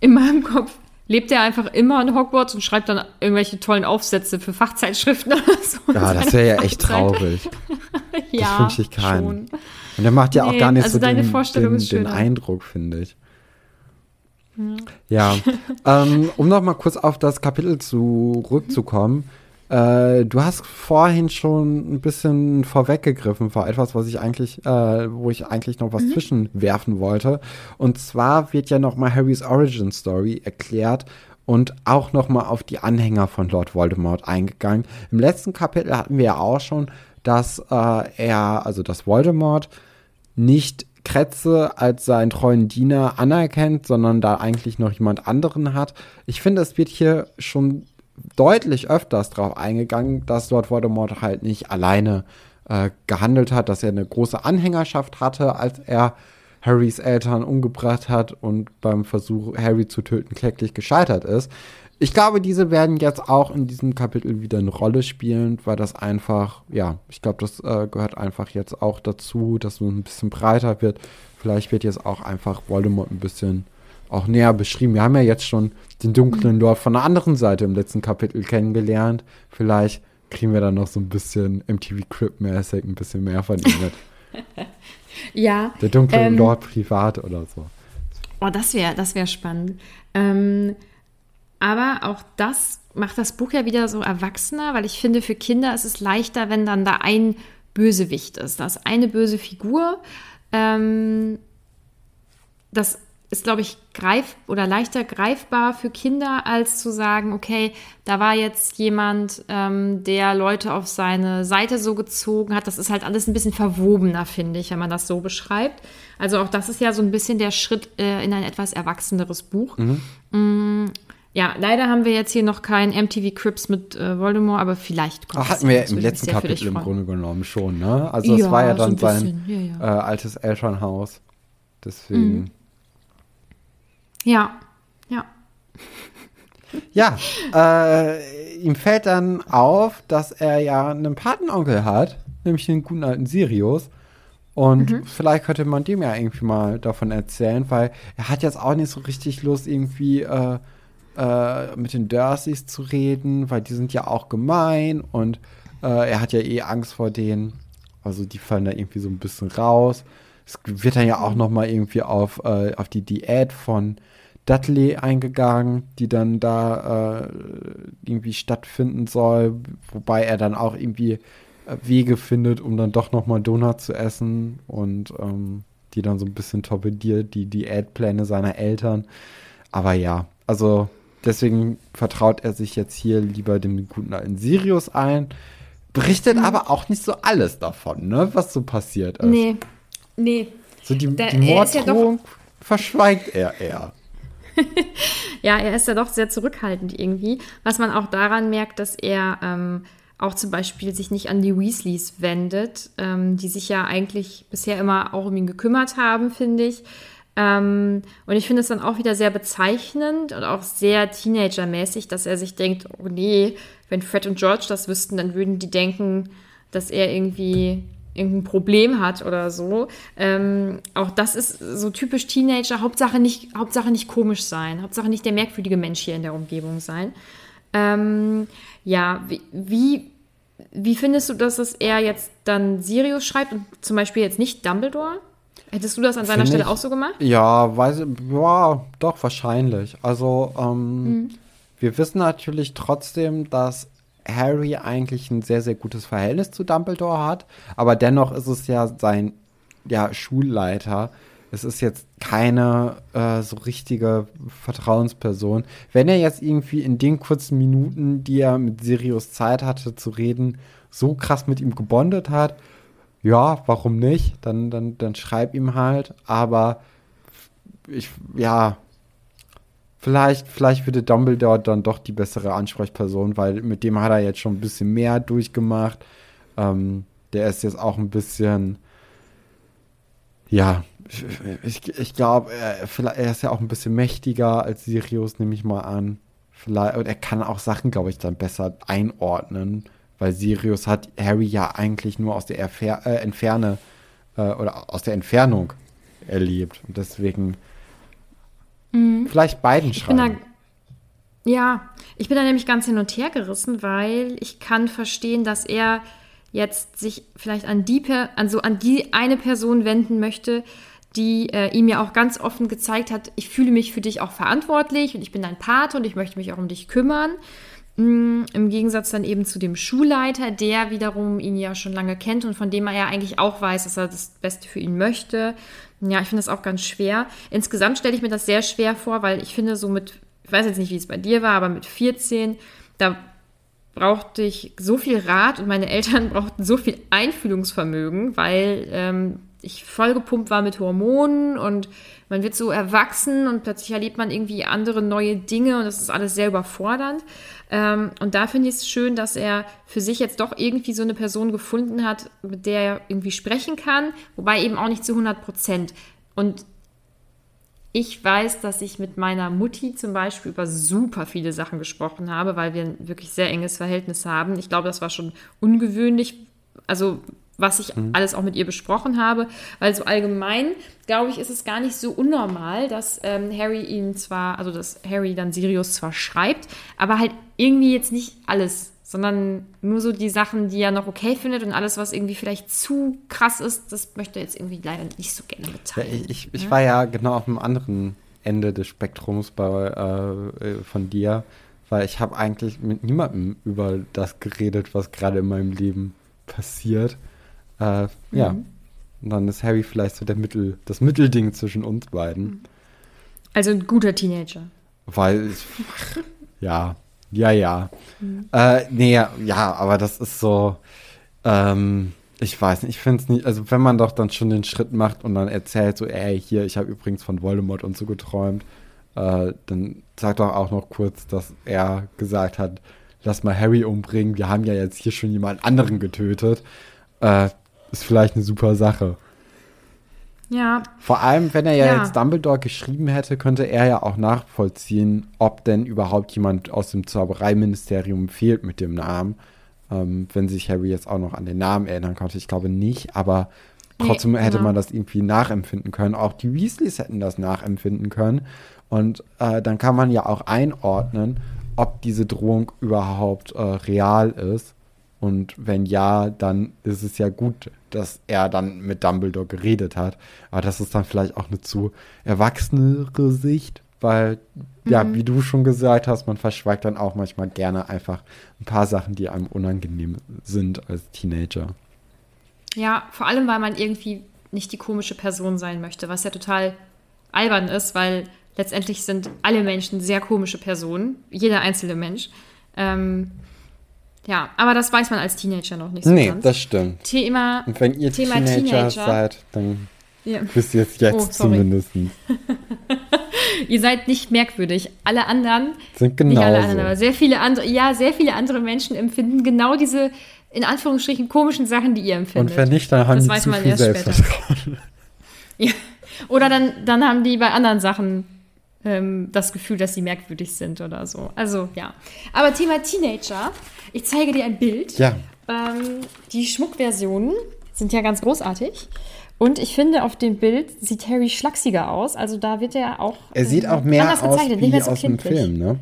In meinem Kopf lebt er einfach immer in Hogwarts und schreibt dann irgendwelche tollen Aufsätze für Fachzeitschriften oder so. Ja, das wäre ja echt traurig. ja, das wünsche ich keinen. Schon. Und er macht ja nee, auch gar nicht also so den, den, den Eindruck, finde ich. Ja, ähm, um noch mal kurz auf das Kapitel zurückzukommen. Äh, du hast vorhin schon ein bisschen vorweggegriffen vor etwas, was ich eigentlich, äh, wo ich eigentlich noch was mhm. zwischenwerfen wollte. Und zwar wird ja noch mal Harrys Origin Story erklärt und auch noch mal auf die Anhänger von Lord Voldemort eingegangen. Im letzten Kapitel hatten wir ja auch schon, dass äh, er, also dass Voldemort nicht Kretze als seinen treuen Diener anerkennt, sondern da eigentlich noch jemand anderen hat. Ich finde, es wird hier schon deutlich öfters darauf eingegangen, dass Lord Voldemort halt nicht alleine äh, gehandelt hat, dass er eine große Anhängerschaft hatte, als er Harrys Eltern umgebracht hat und beim Versuch, Harry zu töten, kläglich gescheitert ist. Ich glaube, diese werden jetzt auch in diesem Kapitel wieder eine Rolle spielen, weil das einfach, ja, ich glaube, das äh, gehört einfach jetzt auch dazu, dass es ein bisschen breiter wird. Vielleicht wird jetzt auch einfach Voldemort ein bisschen auch näher beschrieben. Wir haben ja jetzt schon den dunklen Lord von der anderen Seite im letzten Kapitel kennengelernt. Vielleicht kriegen wir dann noch so ein bisschen MTV Crip-mäßig ein bisschen mehr von ihm mit. ja. Der dunkle ähm, Lord privat oder so. Oh, das wäre das wär spannend. Ähm, aber auch das macht das Buch ja wieder so erwachsener, weil ich finde, für Kinder ist es leichter, wenn dann da ein Bösewicht ist. Da ist eine böse Figur. Ähm, das ist, glaube ich, greif oder leichter greifbar für Kinder, als zu sagen, okay, da war jetzt jemand, ähm, der Leute auf seine Seite so gezogen hat. Das ist halt alles ein bisschen verwobener, finde ich, wenn man das so beschreibt. Also auch das ist ja so ein bisschen der Schritt äh, in ein etwas erwachseneres Buch. Mhm. Mm, ja, leider haben wir jetzt hier noch kein MTV Crips mit äh, Voldemort, aber vielleicht kommt Ach, Hatten wir im letzten Kapitel im Grunde genommen schon, ne? Also ja, es war ja dann so sein ja, ja. Äh, altes Elternhaus. Deswegen. Mhm. Ja, ja. Ja, äh, ihm fällt dann auf, dass er ja einen Patenonkel hat, nämlich den guten alten Sirius. Und mhm. vielleicht könnte man dem ja irgendwie mal davon erzählen, weil er hat jetzt auch nicht so richtig Lust, irgendwie äh, äh, mit den Dursleys zu reden, weil die sind ja auch gemein und äh, er hat ja eh Angst vor denen. Also die fallen da irgendwie so ein bisschen raus. Es wird dann ja auch noch mal irgendwie auf, äh, auf die Diät von Dudley eingegangen, die dann da äh, irgendwie stattfinden soll, wobei er dann auch irgendwie äh, Wege findet, um dann doch noch mal Donut zu essen und ähm, die dann so ein bisschen torpediert, die Diätpläne seiner Eltern. Aber ja, also Deswegen vertraut er sich jetzt hier lieber dem guten alten Sirius ein. Berichtet mhm. aber auch nicht so alles davon, ne, was so passiert ist. Nee, nee. So die, da, die Morddrohung ja verschweigt er eher. ja, er ist ja doch sehr zurückhaltend irgendwie. Was man auch daran merkt, dass er ähm, auch zum Beispiel sich nicht an die Weasleys wendet, ähm, die sich ja eigentlich bisher immer auch um ihn gekümmert haben, finde ich. Ähm, und ich finde es dann auch wieder sehr bezeichnend und auch sehr Teenager-mäßig, dass er sich denkt, oh nee, wenn Fred und George das wüssten, dann würden die denken, dass er irgendwie irgendein Problem hat oder so. Ähm, auch das ist so typisch Teenager. Hauptsache nicht, Hauptsache nicht komisch sein. Hauptsache nicht der merkwürdige Mensch hier in der Umgebung sein. Ähm, ja, wie, wie, wie findest du, dass es er jetzt dann Sirius schreibt und zum Beispiel jetzt nicht Dumbledore? Hättest du das an seiner Find Stelle ich- auch so gemacht? Ja, weiß ja, doch, wahrscheinlich. Also, ähm, Mhm. wir wissen natürlich trotzdem, dass Harry eigentlich ein sehr, sehr gutes Verhältnis zu Dumbledore hat, aber dennoch ist es ja sein ja, Schulleiter. Es ist jetzt keine äh, so richtige Vertrauensperson. Wenn er jetzt irgendwie in den kurzen Minuten, die er mit Sirius Zeit hatte zu reden, so krass mit ihm gebondet hat, ja, warum nicht? Dann, dann, dann schreib ihm halt. Aber ich, ja, vielleicht, vielleicht würde Dumbledore dann doch die bessere Ansprechperson, weil mit dem hat er jetzt schon ein bisschen mehr durchgemacht. Ähm, der ist jetzt auch ein bisschen, ja, ich, ich, glaube, er, er ist ja auch ein bisschen mächtiger als Sirius, nehme ich mal an. Vielleicht, und er kann auch Sachen, glaube ich, dann besser einordnen, weil Sirius hat Harry ja eigentlich nur aus der Erfer äh, Entferne äh, oder aus der Entfernung erlebt. Und deswegen vielleicht beiden Mhm. Ich da, schreiben. ja, ich bin da nämlich ganz hin und her gerissen, weil ich kann verstehen, dass er jetzt sich vielleicht an die, an so an die eine Person wenden möchte, die äh, ihm ja auch ganz offen gezeigt hat, ich fühle mich für dich auch verantwortlich und ich bin dein Pate und ich möchte mich auch um dich kümmern. Mm, Im Gegensatz dann eben zu dem Schulleiter, der wiederum ihn ja schon lange kennt und von dem er ja eigentlich auch weiß, dass er das Beste für ihn möchte. Ja, ich finde das auch ganz schwer. Insgesamt stelle ich mir das sehr schwer vor, weil ich finde, so mit, ich weiß jetzt nicht, wie es bei dir war, aber mit 14, da brauchte ich so viel Rat und meine Eltern brauchten so viel Einfühlungsvermögen, weil ähm, ich vollgepumpt war mit Hormonen und man wird so erwachsen und plötzlich erlebt man irgendwie andere neue Dinge und das ist alles sehr überfordernd. Ähm, und da finde ich es schön, dass er für sich jetzt doch irgendwie so eine Person gefunden hat, mit der er irgendwie sprechen kann, wobei eben auch nicht zu 100 Prozent. Und ich weiß, dass ich mit meiner Mutti zum Beispiel über super viele Sachen gesprochen habe, weil wir ein wirklich sehr enges Verhältnis haben. Ich glaube, das war schon ungewöhnlich, also was ich alles auch mit ihr besprochen habe, weil so allgemein, glaube ich, ist es gar nicht so unnormal, dass ähm, Harry ihn zwar, also dass Harry dann Sirius zwar schreibt, aber halt irgendwie jetzt nicht alles, sondern nur so die Sachen, die er noch okay findet und alles, was irgendwie vielleicht zu krass ist, das möchte er jetzt irgendwie leider nicht so gerne Ja, mitteilen. ich, ich, ich war ja genau auf dem anderen Ende des Spektrums bei, äh, äh, von dir, weil ich habe eigentlich mit niemandem über das geredet, was gerade in meinem Leben passiert. Äh, Ja. Mhm. Und dann ist Harry vielleicht so der Mittel, das Mittelding zwischen uns beiden. Also ein guter Teenager. Weil, ja, ja, ja. Äh, nee, ja, aber das ist so, ähm, ich weiß nicht, ich finde es nicht, also wenn man doch dann schon den Schritt macht und dann erzählt so, ey, hier, ich habe übrigens von Voldemort und so geträumt, äh, dann sag doch auch noch kurz, dass er gesagt hat, lass mal Harry umbringen, wir haben ja jetzt hier schon jemand anderen getötet. Äh, ist vielleicht eine super Sache. Ja, Vor allem, wenn er ja, Ja. jetzt Dumbledore geschrieben hätte, könnte er ja auch nachvollziehen, ob denn überhaupt jemand aus dem Zaubereiministerium fehlt mit dem Namen. Ähm, wenn sich Harry jetzt auch noch an den Namen erinnern konnte. Ich glaube nicht, aber Nee, trotzdem hätte genau. man das irgendwie nachempfinden können. Auch die Weasleys hätten das nachempfinden können. Und äh, dann kann man ja auch einordnen, ob diese Drohung überhaupt äh, real ist. Und wenn ja, dann ist es ja gut, dass er dann mit Dumbledore geredet hat. Aber das ist dann vielleicht auch eine zu erwachsenere Sicht, weil, ja, Mhm. wie du schon gesagt hast, man verschweigt dann auch manchmal gerne einfach ein paar Sachen, die einem unangenehm sind als Teenager. ja, vor allem, weil man irgendwie nicht die komische Person sein möchte, was ja total albern ist, weil letztendlich sind alle Menschen sehr komische Personen, jeder einzelne Mensch. Ähm, ja, aber das weiß man als Teenager noch nicht so nee, ganz. das stimmt. Thema, Und wenn ihr Thema Teenager, Teenager. seid, dann ja. wisst ihr es jetzt Oh, zumindest. ihr seid nicht merkwürdig. Alle anderen Sind Nicht alle anderen, aber sehr viele andere, ja, sehr viele andere Menschen empfinden genau diese, in Anführungsstrichen, komischen Sachen, die ihr empfindet. Und wenn nicht, dann haben Das die zu viel. Selbstvertrauen. Ja. Oder dann, dann haben die bei anderen Sachen ähm, das Gefühl, dass sie merkwürdig sind oder so. Also, ja. Aber Thema Teenager. Ich zeige dir ein Bild. Ja, Ähm, die Schmuckversionen sind ja ganz großartig. Und ich finde, auf dem Bild sieht Harry schlachsiger aus. Also da wird er auch. Er sieht auch mehr aus wie so aus dem Film, ne?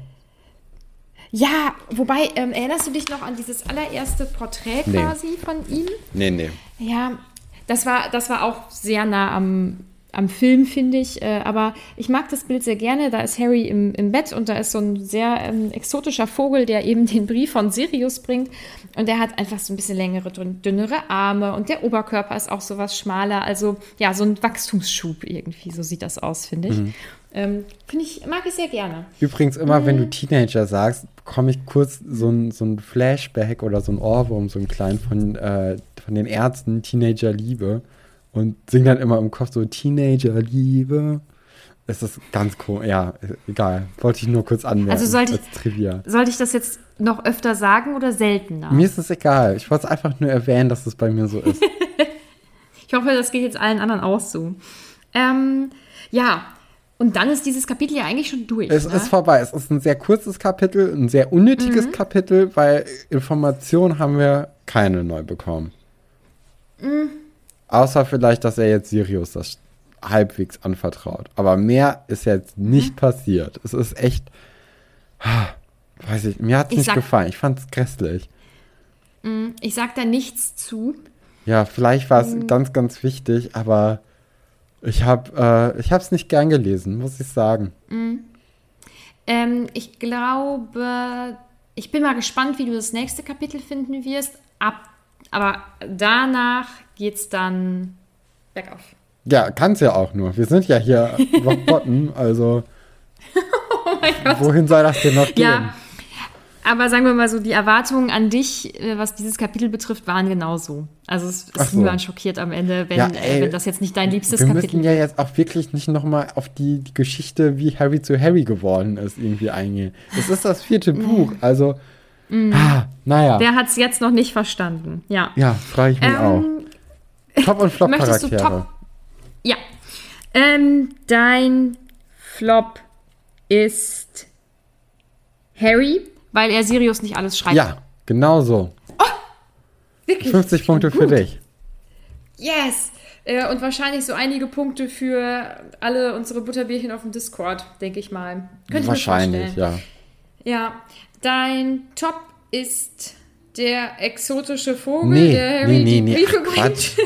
Ja, wobei, ähm, erinnerst du dich noch an dieses allererste Porträt nee. quasi von ihm? Nee, nee. Ja, das war, das war auch sehr nah am, am Film, finde ich. Äh, aber ich mag das Bild sehr gerne. Da ist Harry im, im Bett und da ist so ein sehr ähm, exotischer Vogel, der eben den Brief von Sirius bringt. Und der hat einfach so ein bisschen längere, dünnere Arme und der Oberkörper ist auch so was schmaler. Also ja, so ein Wachstumsschub irgendwie. So sieht das aus, finde ich. Mhm. Ähm, finde ich, mag ich sehr gerne. Übrigens, immer mhm. wenn du Teenager sagst, bekomme ich kurz so ein, so ein Flashback oder so ein Ohrwurm, so ein kleinen von, äh, von den Ärzten, Teenager Liebe und singt dann immer im Kopf so Teenager-Liebe. Es ist ganz cool. Ja, egal. Wollte ich nur kurz anmerken. Also sollte ich, sollte ich das jetzt noch öfter sagen oder seltener? Mir ist es egal. Ich wollte es einfach nur erwähnen, dass es bei mir so ist. ich hoffe, das geht jetzt allen anderen auch so. Ähm, ja, und dann ist dieses Kapitel ja eigentlich schon durch. Es ne? ist vorbei. Es ist ein sehr kurzes Kapitel, ein sehr unnötiges mhm. Kapitel, weil Informationen haben wir keine neu bekommen. Mhm. Außer vielleicht, dass er jetzt Sirius das halbwegs anvertraut. Aber mehr ist jetzt nicht mhm. passiert. Es ist echt. Weiß ich, mir hat es nicht sag, gefallen. Ich fand es grässlich. Mhm, ich sag da nichts zu. Ja, vielleicht war es mhm. ganz, ganz wichtig, aber ich habe äh, es nicht gern gelesen, muss ich sagen. Mhm. Ähm, ich glaube, ich bin mal gespannt, wie du das nächste Kapitel finden wirst. Ab aber danach geht es dann bergauf. Ja, kann es ja auch nur. Wir sind ja hier Botten, also oh wohin soll das denn noch gehen? Ja, aber sagen wir mal so, die Erwartungen an dich, äh, was dieses Kapitel betrifft, waren genauso. Also es ist so. niemand schockiert am Ende, wenn, ja, ey, äh, wenn das jetzt nicht dein liebstes Kapitel ist. Wir müssen ja jetzt auch wirklich nicht nochmal auf die, die, Geschichte, wie Harry zu Harry geworden ist, irgendwie eingehen. Es ist das vierte Buch, also Mhm. Ah, naja. Der hat es jetzt noch nicht verstanden. Ja. Ja, frage ich mich ähm, auch. Top- und Flop-Charaktere. Top ja. Ähm, dein Flop ist Harry, weil er Sirius nicht alles schreibt. Ja, genau so. Oh, wirklich? 50 Punkte Gut. für dich. Yes! Äh, und wahrscheinlich so einige Punkte für alle unsere Butterbierchen auf dem Discord, denke ich mal. Könnte wahrscheinlich, ich mir vorstellen. ja. Ja, Dein Top ist der exotische Vogel, nee, der Harry nee, nee, die Briefe Ach, bringt.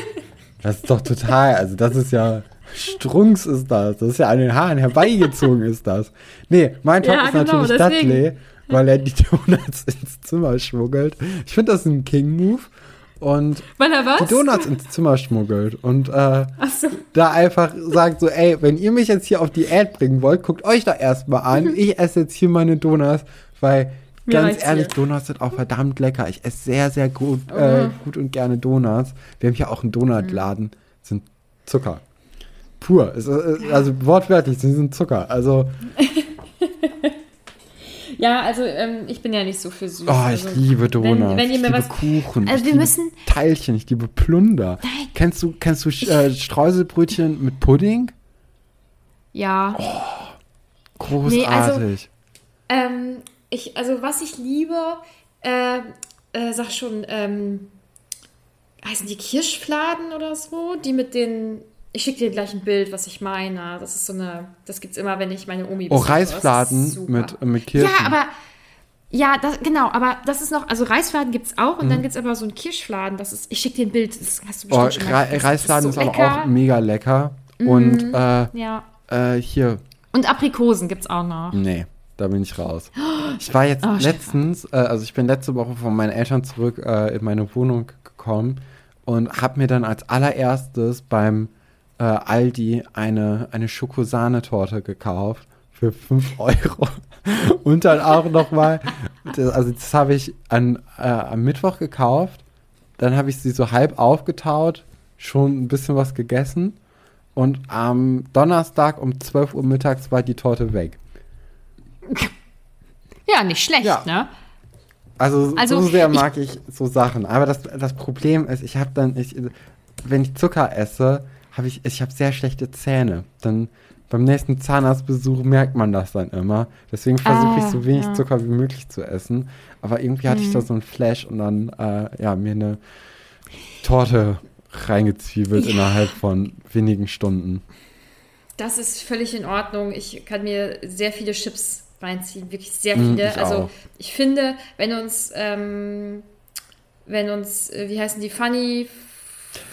Das ist doch total, also das ist ja, Strunks ist das. Das ist ja an den Haaren herbeigezogen ist das. Nee, mein Top ja, ist genau, natürlich deswegen. Dudley, weil er die Donuts ins Zimmer schmuggelt. Ich finde das ein King-Move. Und Weil er was? die Donuts ins Zimmer schmuggelt und äh, so. da einfach sagt so, ey, wenn ihr mich jetzt hier auf Diät bringen wollt, guckt euch da erstmal an. Ich esse jetzt hier meine Donuts, weil Ganz ehrlich, hier. Donuts sind auch verdammt lecker. Ich esse sehr, sehr gut, oh. äh, gut und gerne Donuts. Wir haben hier auch einen Donutladen. Mhm. Sind Zucker. Pur. Es, also wortwörtlich, sie sind Zucker. Also. ja, also ähm, ich bin ja nicht so für süß. Oh, also, ich liebe Donuts. Wenn, wenn ihr mir ich liebe was, Kuchen. Also wir müssen Teilchen. Ich liebe Plunder. Nein. Kennst du, kennst du äh, Streuselbrötchen mit Pudding? Ja. Oh, großartig. Nee, also, ähm, ich, also was ich liebe, äh, äh, sag schon, ähm, heißen die Kirschfladen oder so, die mit den ich schicke dir gleich ein Bild, was ich meine. Das ist so eine, das gibt es immer, wenn ich meine Omi Oh, Reisfladen mit, mit Kirschen. Ja, aber, ja, das, genau, aber das ist noch, also Reisfladen gibt es auch und mhm. dann gibt es aber so einen Kirschfladen, das ist, ich schicke dir ein Bild, das hast du bestimmt oh, schon mal Reisfladen ist, so ist aber auch mega lecker. Mhm. Und, äh, ja. äh, hier. Und Aprikosen gibt es auch noch. Nee. Da bin ich raus. Ich war jetzt oh, letztens, äh, also ich bin letzte Woche von meinen Eltern zurück äh, in meine Wohnung gekommen und habe mir dann als allererstes beim äh, Aldi eine, eine Schokosahnetorte gekauft für 5 Euro. und dann auch nochmal, also das habe ich an, äh, am Mittwoch gekauft, dann habe ich sie so halb aufgetaut, schon ein bisschen was gegessen und am Donnerstag um 12 Uhr mittags war die Torte weg. Ja, nicht schlecht, ja. ne? Also, also, so sehr mag ich, ich so Sachen. Aber das, das Problem ist, ich habe dann, ich, wenn ich Zucker esse, habe ich, ich habe sehr schlechte Zähne. Dann beim nächsten Zahnarztbesuch merkt man das dann immer. Deswegen versuche ah, ich so wenig ja. Zucker wie möglich zu essen. Aber irgendwie hatte mhm. ich da so einen Flash und dann, äh, ja, mir eine Torte reingezwiebelt ja. innerhalb von wenigen Stunden. Das ist völlig in Ordnung. Ich kann mir sehr viele Chips reinziehen, wirklich sehr mm, viele. Ich also auch. ich finde, wenn uns, ähm, wenn uns, äh, wie heißen die, Funny,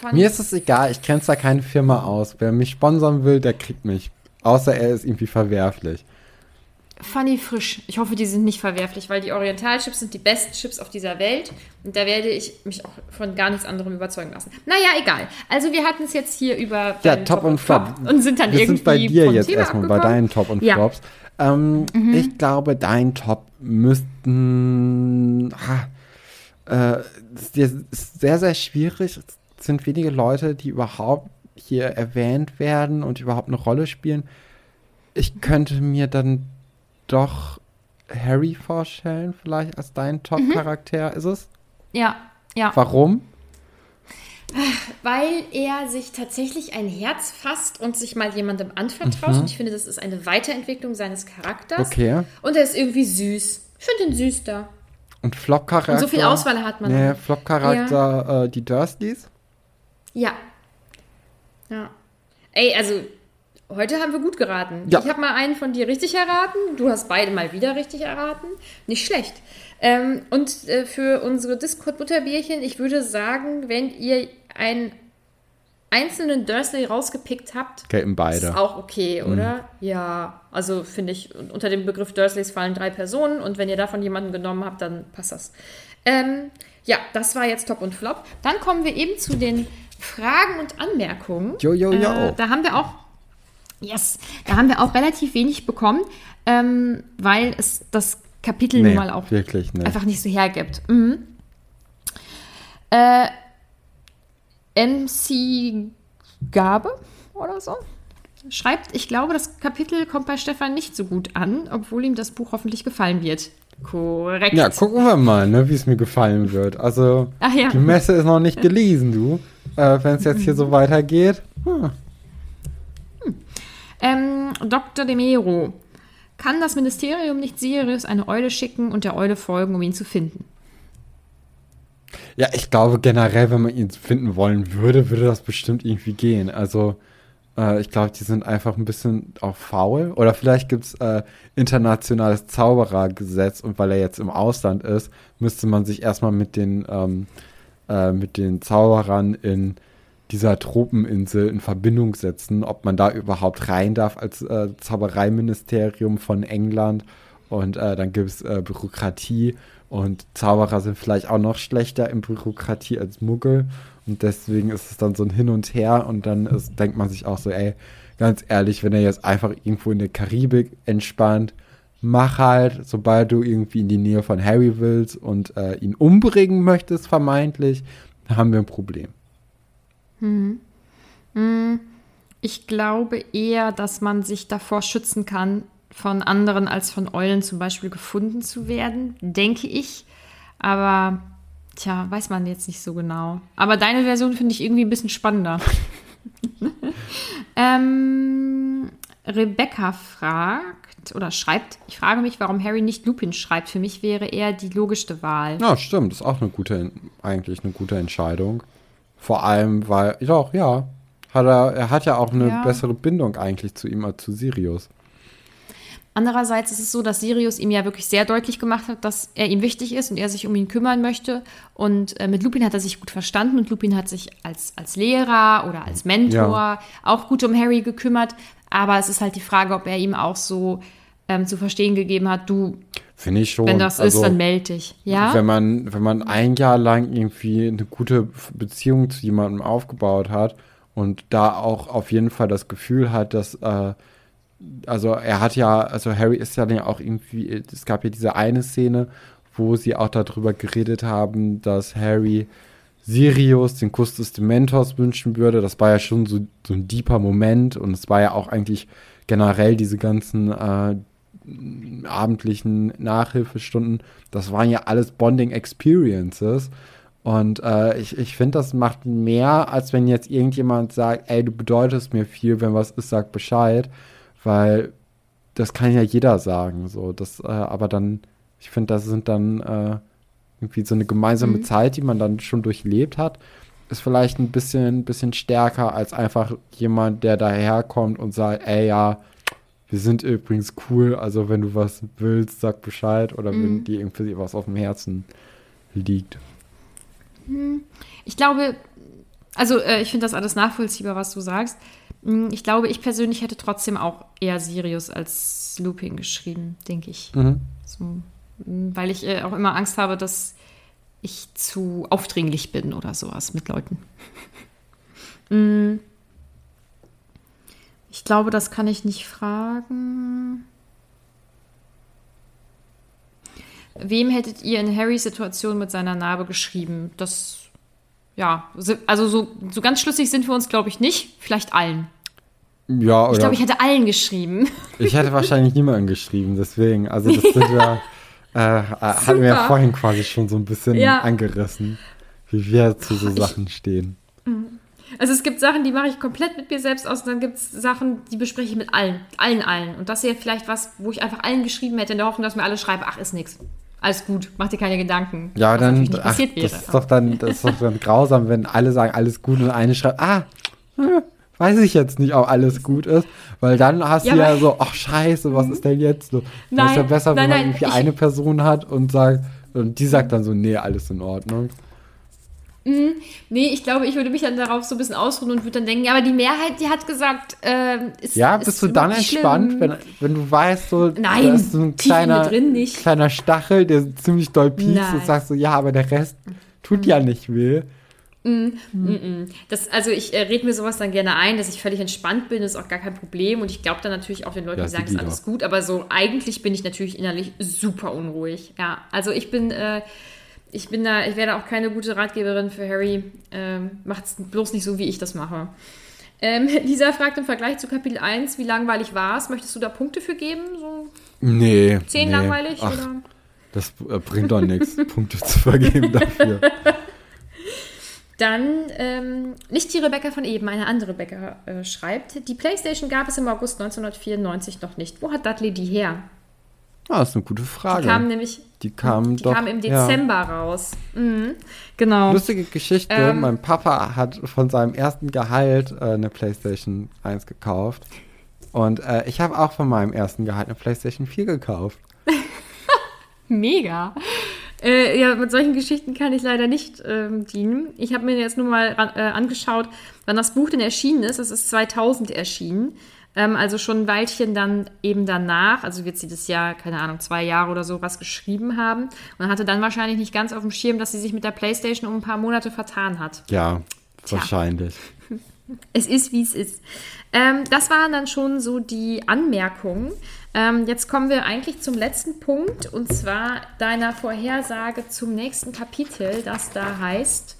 Funny Mir ist es egal, ich grenze da keine Firma aus. Wer mich sponsern will, der kriegt mich. Außer er ist irgendwie verwerflich. Funny frisch. Ich hoffe, die sind nicht verwerflich, weil die Orientalchips sind die besten Chips auf dieser Welt. Und da werde ich mich auch von gar nichts anderem überzeugen lassen. Naja, egal. Also wir hatten es jetzt hier über ja, Top, Top und Flop. Und sind dann wir irgendwie sind bei dir jetzt Thema erstmal abgekommen. bei deinen Top und ja. Flops. Ähm, mhm. Ich glaube, dein Top müssten. Ah, äh, ist sehr, sehr schwierig. Es sind wenige Leute, die überhaupt hier erwähnt werden und überhaupt eine Rolle spielen. Ich könnte mir dann doch Harry vorstellen, vielleicht als dein Top-Charakter. Mhm. Ist es? Ja, ja. Warum? Weil er sich tatsächlich ein Herz fasst und sich mal jemandem anvertraut. Mhm. Und ich finde, das ist eine Weiterentwicklung seines Charakters. Okay. Und er ist irgendwie süß. Ich finde ihn süß da. Und Flop-Charakter? Und so viel Auswahl hat man. Nee, Flop-Charakter, ja. äh, die Dursleys? Ja. Ja. Ey, also Heute haben wir gut geraten. Ja. Ich habe mal einen von dir richtig erraten. Du hast beide mal wieder richtig erraten. Nicht schlecht. Ähm, und äh, für unsere Discord-Butterbierchen, ich würde sagen, wenn ihr einen einzelnen Dursley rausgepickt habt, gelten beide. Ist auch okay, mhm. oder? Mhm. Ja, also finde ich, unter dem Begriff Dursleys fallen drei Personen und wenn ihr davon jemanden genommen habt, dann passt das. Ähm, ja, das war jetzt Top und Flop. Dann kommen wir eben zu den Fragen und Anmerkungen. Jo, jo, jo. Äh, da haben wir auch Yes, da haben wir auch relativ wenig bekommen, ähm, weil es das Kapitel nee, nun mal auch wirklich nicht. einfach nicht so hergibt. Mhm. Äh, MC Gabe oder so schreibt, ich glaube, das Kapitel kommt bei Stefan nicht so gut an, obwohl ihm das Buch hoffentlich gefallen wird. Korrekt. Ja, gucken wir mal, ne, wie es mir gefallen wird. Also, ja. die Messe ist noch nicht gelesen, du. Äh, Wenn es jetzt hier so weitergeht. Hm. Ähm, Dr. De Mero. Kann das Ministerium nicht Sirius eine Eule schicken und der Eule folgen, um ihn zu finden? Ja, ich glaube generell, wenn man ihn finden wollen würde, würde das bestimmt irgendwie gehen. Also, äh, ich glaube, die sind einfach ein bisschen auch faul. Oder vielleicht gibt es äh, internationales Zauberergesetz und weil er jetzt im Ausland ist, müsste man sich erstmal mit den, ähm, äh, mit den Zauberern in dieser Tropeninsel in Verbindung setzen, ob man da überhaupt rein darf als äh, Zaubereiministerium von England. Und äh, dann gibt es äh, Bürokratie und Zauberer sind vielleicht auch noch schlechter in Bürokratie als Muggel. Und deswegen ist es dann so ein Hin und Her und dann ist, denkt man sich auch so, ey, ganz ehrlich, wenn er jetzt einfach irgendwo in der Karibik entspannt, mach halt, sobald du irgendwie in die Nähe von Harry willst und äh, ihn umbringen möchtest, vermeintlich, haben wir ein Problem. Hm. Hm. Ich glaube eher, dass man sich davor schützen kann, von anderen als von Eulen zum Beispiel gefunden zu werden, denke ich. Aber tja, weiß man jetzt nicht so genau. Aber deine Version finde ich irgendwie ein bisschen spannender. ähm, Rebecca fragt oder schreibt, ich frage mich, warum Harry nicht Lupin schreibt. Für mich wäre er die logischste Wahl. Ja, stimmt. Das ist auch eine gute, eigentlich eine gute Entscheidung. Vor allem, weil, doch, ja, hat er, er hat ja auch eine ja. bessere Bindung eigentlich zu ihm als zu Sirius. Andererseits ist es so, dass Sirius ihm ja wirklich sehr deutlich gemacht hat, dass er ihm wichtig ist und er sich um ihn kümmern möchte. Und äh, mit Lupin hat er sich gut verstanden und Lupin hat sich als, als Lehrer oder als Mentor ja. auch gut um Harry gekümmert. Aber es ist halt die Frage, ob er ihm auch so ähm, zu verstehen gegeben hat, du, Finde ich schon. Wenn das also, ist, dann melde dich. Ja? Wenn man, wenn man ein Jahr lang irgendwie eine gute Beziehung zu jemandem aufgebaut hat und da auch auf jeden Fall das Gefühl hat, dass, äh, also er hat ja, also Harry ist ja auch irgendwie, es gab ja diese eine Szene, wo sie auch darüber geredet haben, dass Harry Sirius den Kuss des Dementors wünschen würde. Das war ja schon so, so ein deeper Moment und es war ja auch eigentlich generell diese ganzen äh, abendlichen Nachhilfestunden, das waren ja alles Bonding Experiences. Und äh, ich, ich finde, das macht mehr, als wenn jetzt irgendjemand sagt, ey, du bedeutest mir viel, wenn was ist, sag Bescheid. Weil das kann ja jeder sagen. So, das, äh, aber dann, ich finde, das sind dann äh, irgendwie so eine gemeinsame mhm. Zeit, die man dann schon durchlebt hat. ist vielleicht ein bisschen, bisschen stärker als einfach jemand, der daherkommt und sagt, ey ja, wir sind übrigens cool, also wenn du was willst, sag Bescheid oder mhm. wenn dir irgendwie was auf dem Herzen liegt. Hm. Ich glaube, also äh, ich finde das alles nachvollziehbar, was du sagst. Hm, ich glaube, ich persönlich hätte trotzdem auch eher Sirius als Looping geschrieben, denke ich. Mhm. So, hm, weil ich äh, auch immer Angst habe, dass ich zu aufdringlich bin oder sowas mit Leuten. ich glaube, das kann ich nicht fragen. Wem hättet ihr in Harrys Situation mit seiner Narbe geschrieben? Das, ja, also so, so ganz schlüssig sind wir uns, glaube ich, nicht. Vielleicht allen. Ja, oder? Ich glaube, ich hätte allen geschrieben. Ich hätte wahrscheinlich niemanden geschrieben, deswegen. Also, das sind ja, äh, hatten wir ja vorhin quasi schon so ein bisschen ja. angerissen, wie wir zu so Sachen stehen. Mhm. Also es gibt Sachen, die mache ich komplett mit mir selbst aus und dann gibt es Sachen, die bespreche ich mit allen, allen, allen. Und das ist ja vielleicht was, wo ich einfach allen geschrieben hätte, in der Hoffnung, dass mir alle schreiben, ach, ist nichts alles gut, mach dir keine Gedanken. Ja, dann, ach, das ist doch dann, das ist doch dann grausam, wenn alle sagen, alles gut und eine schreibt, ah, hm, weiß ich jetzt nicht, ob alles gut ist, weil dann hast ja, du ja so, ach scheiße, was ist denn jetzt so? Nein, ist ja besser, nein, wenn man nein, irgendwie eine Person hat und sagt, und die sagt dann so, nee, alles in Ordnung. Mhm. Nee, ich glaube, ich würde mich dann darauf so ein bisschen ausruhen und würde dann denken, ja, aber die Mehrheit, die hat gesagt, äh, ist Ja, bist ist du dann entspannt, wenn, wenn du weißt, so, Nein, da ist so ein kleiner, kleiner Stachel, der ziemlich doll piekst und sagst so, ja, aber der Rest tut mhm. ja nicht weh. Mm, mm, das, also ich äh, rede mir sowas dann gerne ein, dass ich völlig entspannt bin, ist auch gar kein Problem. Und ich glaube dann natürlich auch den Leuten, ja, die sagen, ist alles gut, aber so eigentlich bin ich natürlich innerlich super unruhig. Ja, also ich bin äh, ich bin da, ich werde auch keine gute Ratgeberin für Harry. Ähm, es bloß nicht so, wie ich das mache. Ähm, Lisa fragt im Vergleich zu Kapitel 1, wie langweilig war es? Möchtest du da Punkte für geben? So nee. Zehn nee. langweilig? Ach, oder? Das äh, bringt doch nichts, Punkte zu vergeben dafür. Dann, ähm, nicht die Rebecca von eben, eine andere Rebecca äh, schreibt, die Playstation gab es im August 1994 noch nicht. Wo hat Dudley die her? Ah, das ist eine gute Frage. Die kam nämlich die kam die doch, kam im Dezember ja. raus. Mhm, genau. Lustige Geschichte. Ähm, mein Papa hat von seinem ersten Gehalt äh, eine PlayStation 1 gekauft. Und äh, ich habe auch von meinem ersten Gehalt eine PlayStation 4 gekauft. Mega. Äh, ja, mit solchen Geschichten kann ich leider nicht ähm, dienen. Ich habe mir jetzt nur mal äh, angeschaut, wann das Buch denn erschienen ist. Es ist 2000 erschienen. Ähm, also schon ein Weilchen dann eben danach, also wird sie das Jahr, keine Ahnung, zwei Jahre oder so was geschrieben haben und hatte dann wahrscheinlich nicht ganz auf dem Schirm, dass sie sich mit der Playstation um ein paar Monate vertan hat. Ja, Tja. wahrscheinlich. Es ist, wie es ist. Ähm, das waren dann schon so die Anmerkungen. Ähm, jetzt kommen wir eigentlich zum letzten Punkt und zwar deiner Vorhersage zum nächsten Kapitel, das da heißt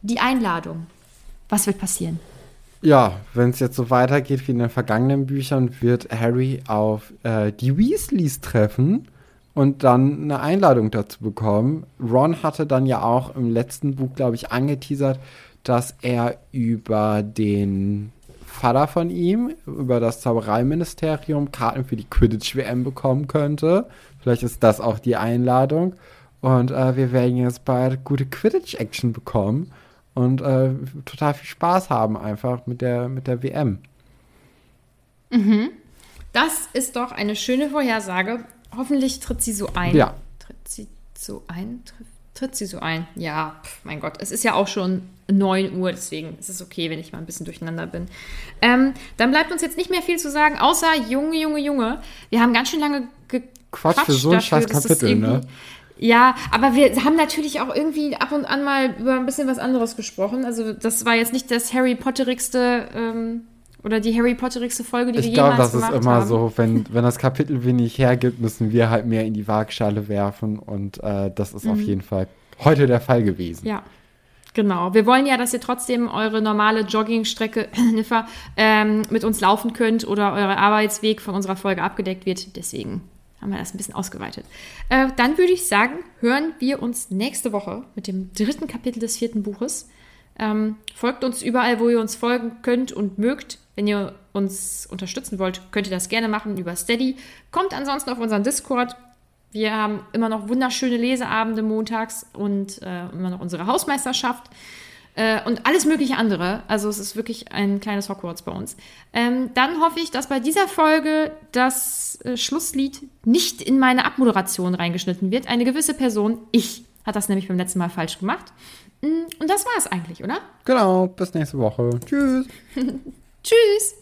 die Einladung. Was wird passieren? Ja, wenn es jetzt so weitergeht wie in den vergangenen Büchern, wird Harry auf äh, die Weasleys treffen und dann eine Einladung dazu bekommen. Ron hatte dann ja auch im letzten Buch, glaube ich, angeteasert, dass er über den Vater von ihm, über das Zaubereiministerium, Karten für die Quidditch-WM bekommen könnte. Vielleicht ist das auch die Einladung. Und äh, wir werden jetzt bald gute Quidditch-Action bekommen und äh, total viel Spaß haben einfach mit der, mit der WM. Mhm. Das ist doch eine schöne Vorhersage. Hoffentlich tritt sie so ein. Ja. Tritt sie so ein? Tritt, tritt sie so ein? Ja, pf, mein Gott. Es ist ja auch schon 9 Uhr, deswegen ist es okay, wenn ich mal ein bisschen durcheinander bin. Ähm, dann bleibt uns jetzt nicht mehr viel zu sagen, außer Junge, Junge, Junge. Wir haben ganz schön lange Quatsch für so ein scheiß Kapitel, ne? Ja, aber wir haben natürlich auch irgendwie ab und an mal über ein bisschen was anderes gesprochen. Also das war jetzt nicht das Harry Potterigste ähm, oder die Harry Potterigste Folge, die ich wir glaub, jemals gemacht haben. Ich glaube, das ist immer so, wenn, wenn das Kapitel wenig hergibt, müssen wir halt mehr in die Waagschale werfen und äh, das ist mhm. auf jeden Fall heute der Fall gewesen. Ja. Genau. Wir wollen ja, dass ihr trotzdem eure normale Joggingstrecke ähm, mit uns laufen könnt oder euer Arbeitsweg von unserer Folge abgedeckt wird. Deswegen haben wir das ein bisschen ausgeweitet. Äh, dann würde ich sagen, hören wir uns nächste Woche mit dem dritten Kapitel des vierten Buches. Ähm, folgt uns überall, wo ihr uns folgen könnt und mögt. Wenn ihr uns unterstützen wollt, könnt ihr das gerne machen über Steady. Kommt ansonsten auf unseren Discord. Wir haben immer noch wunderschöne Leseabende montags und äh, immer noch unsere Hausmeisterschaft. Äh, und alles mögliche andere. Also es ist wirklich ein kleines Hogwarts bei uns. Ähm, dann hoffe ich, dass bei dieser Folge das äh, Schlusslied nicht in meine Abmoderation reingeschnitten wird. Eine gewisse Person, ich, hat das nämlich beim letzten Mal falsch gemacht. Mm, und das war es eigentlich, oder? Genau, bis nächste Woche. Tschüss. Tschüss.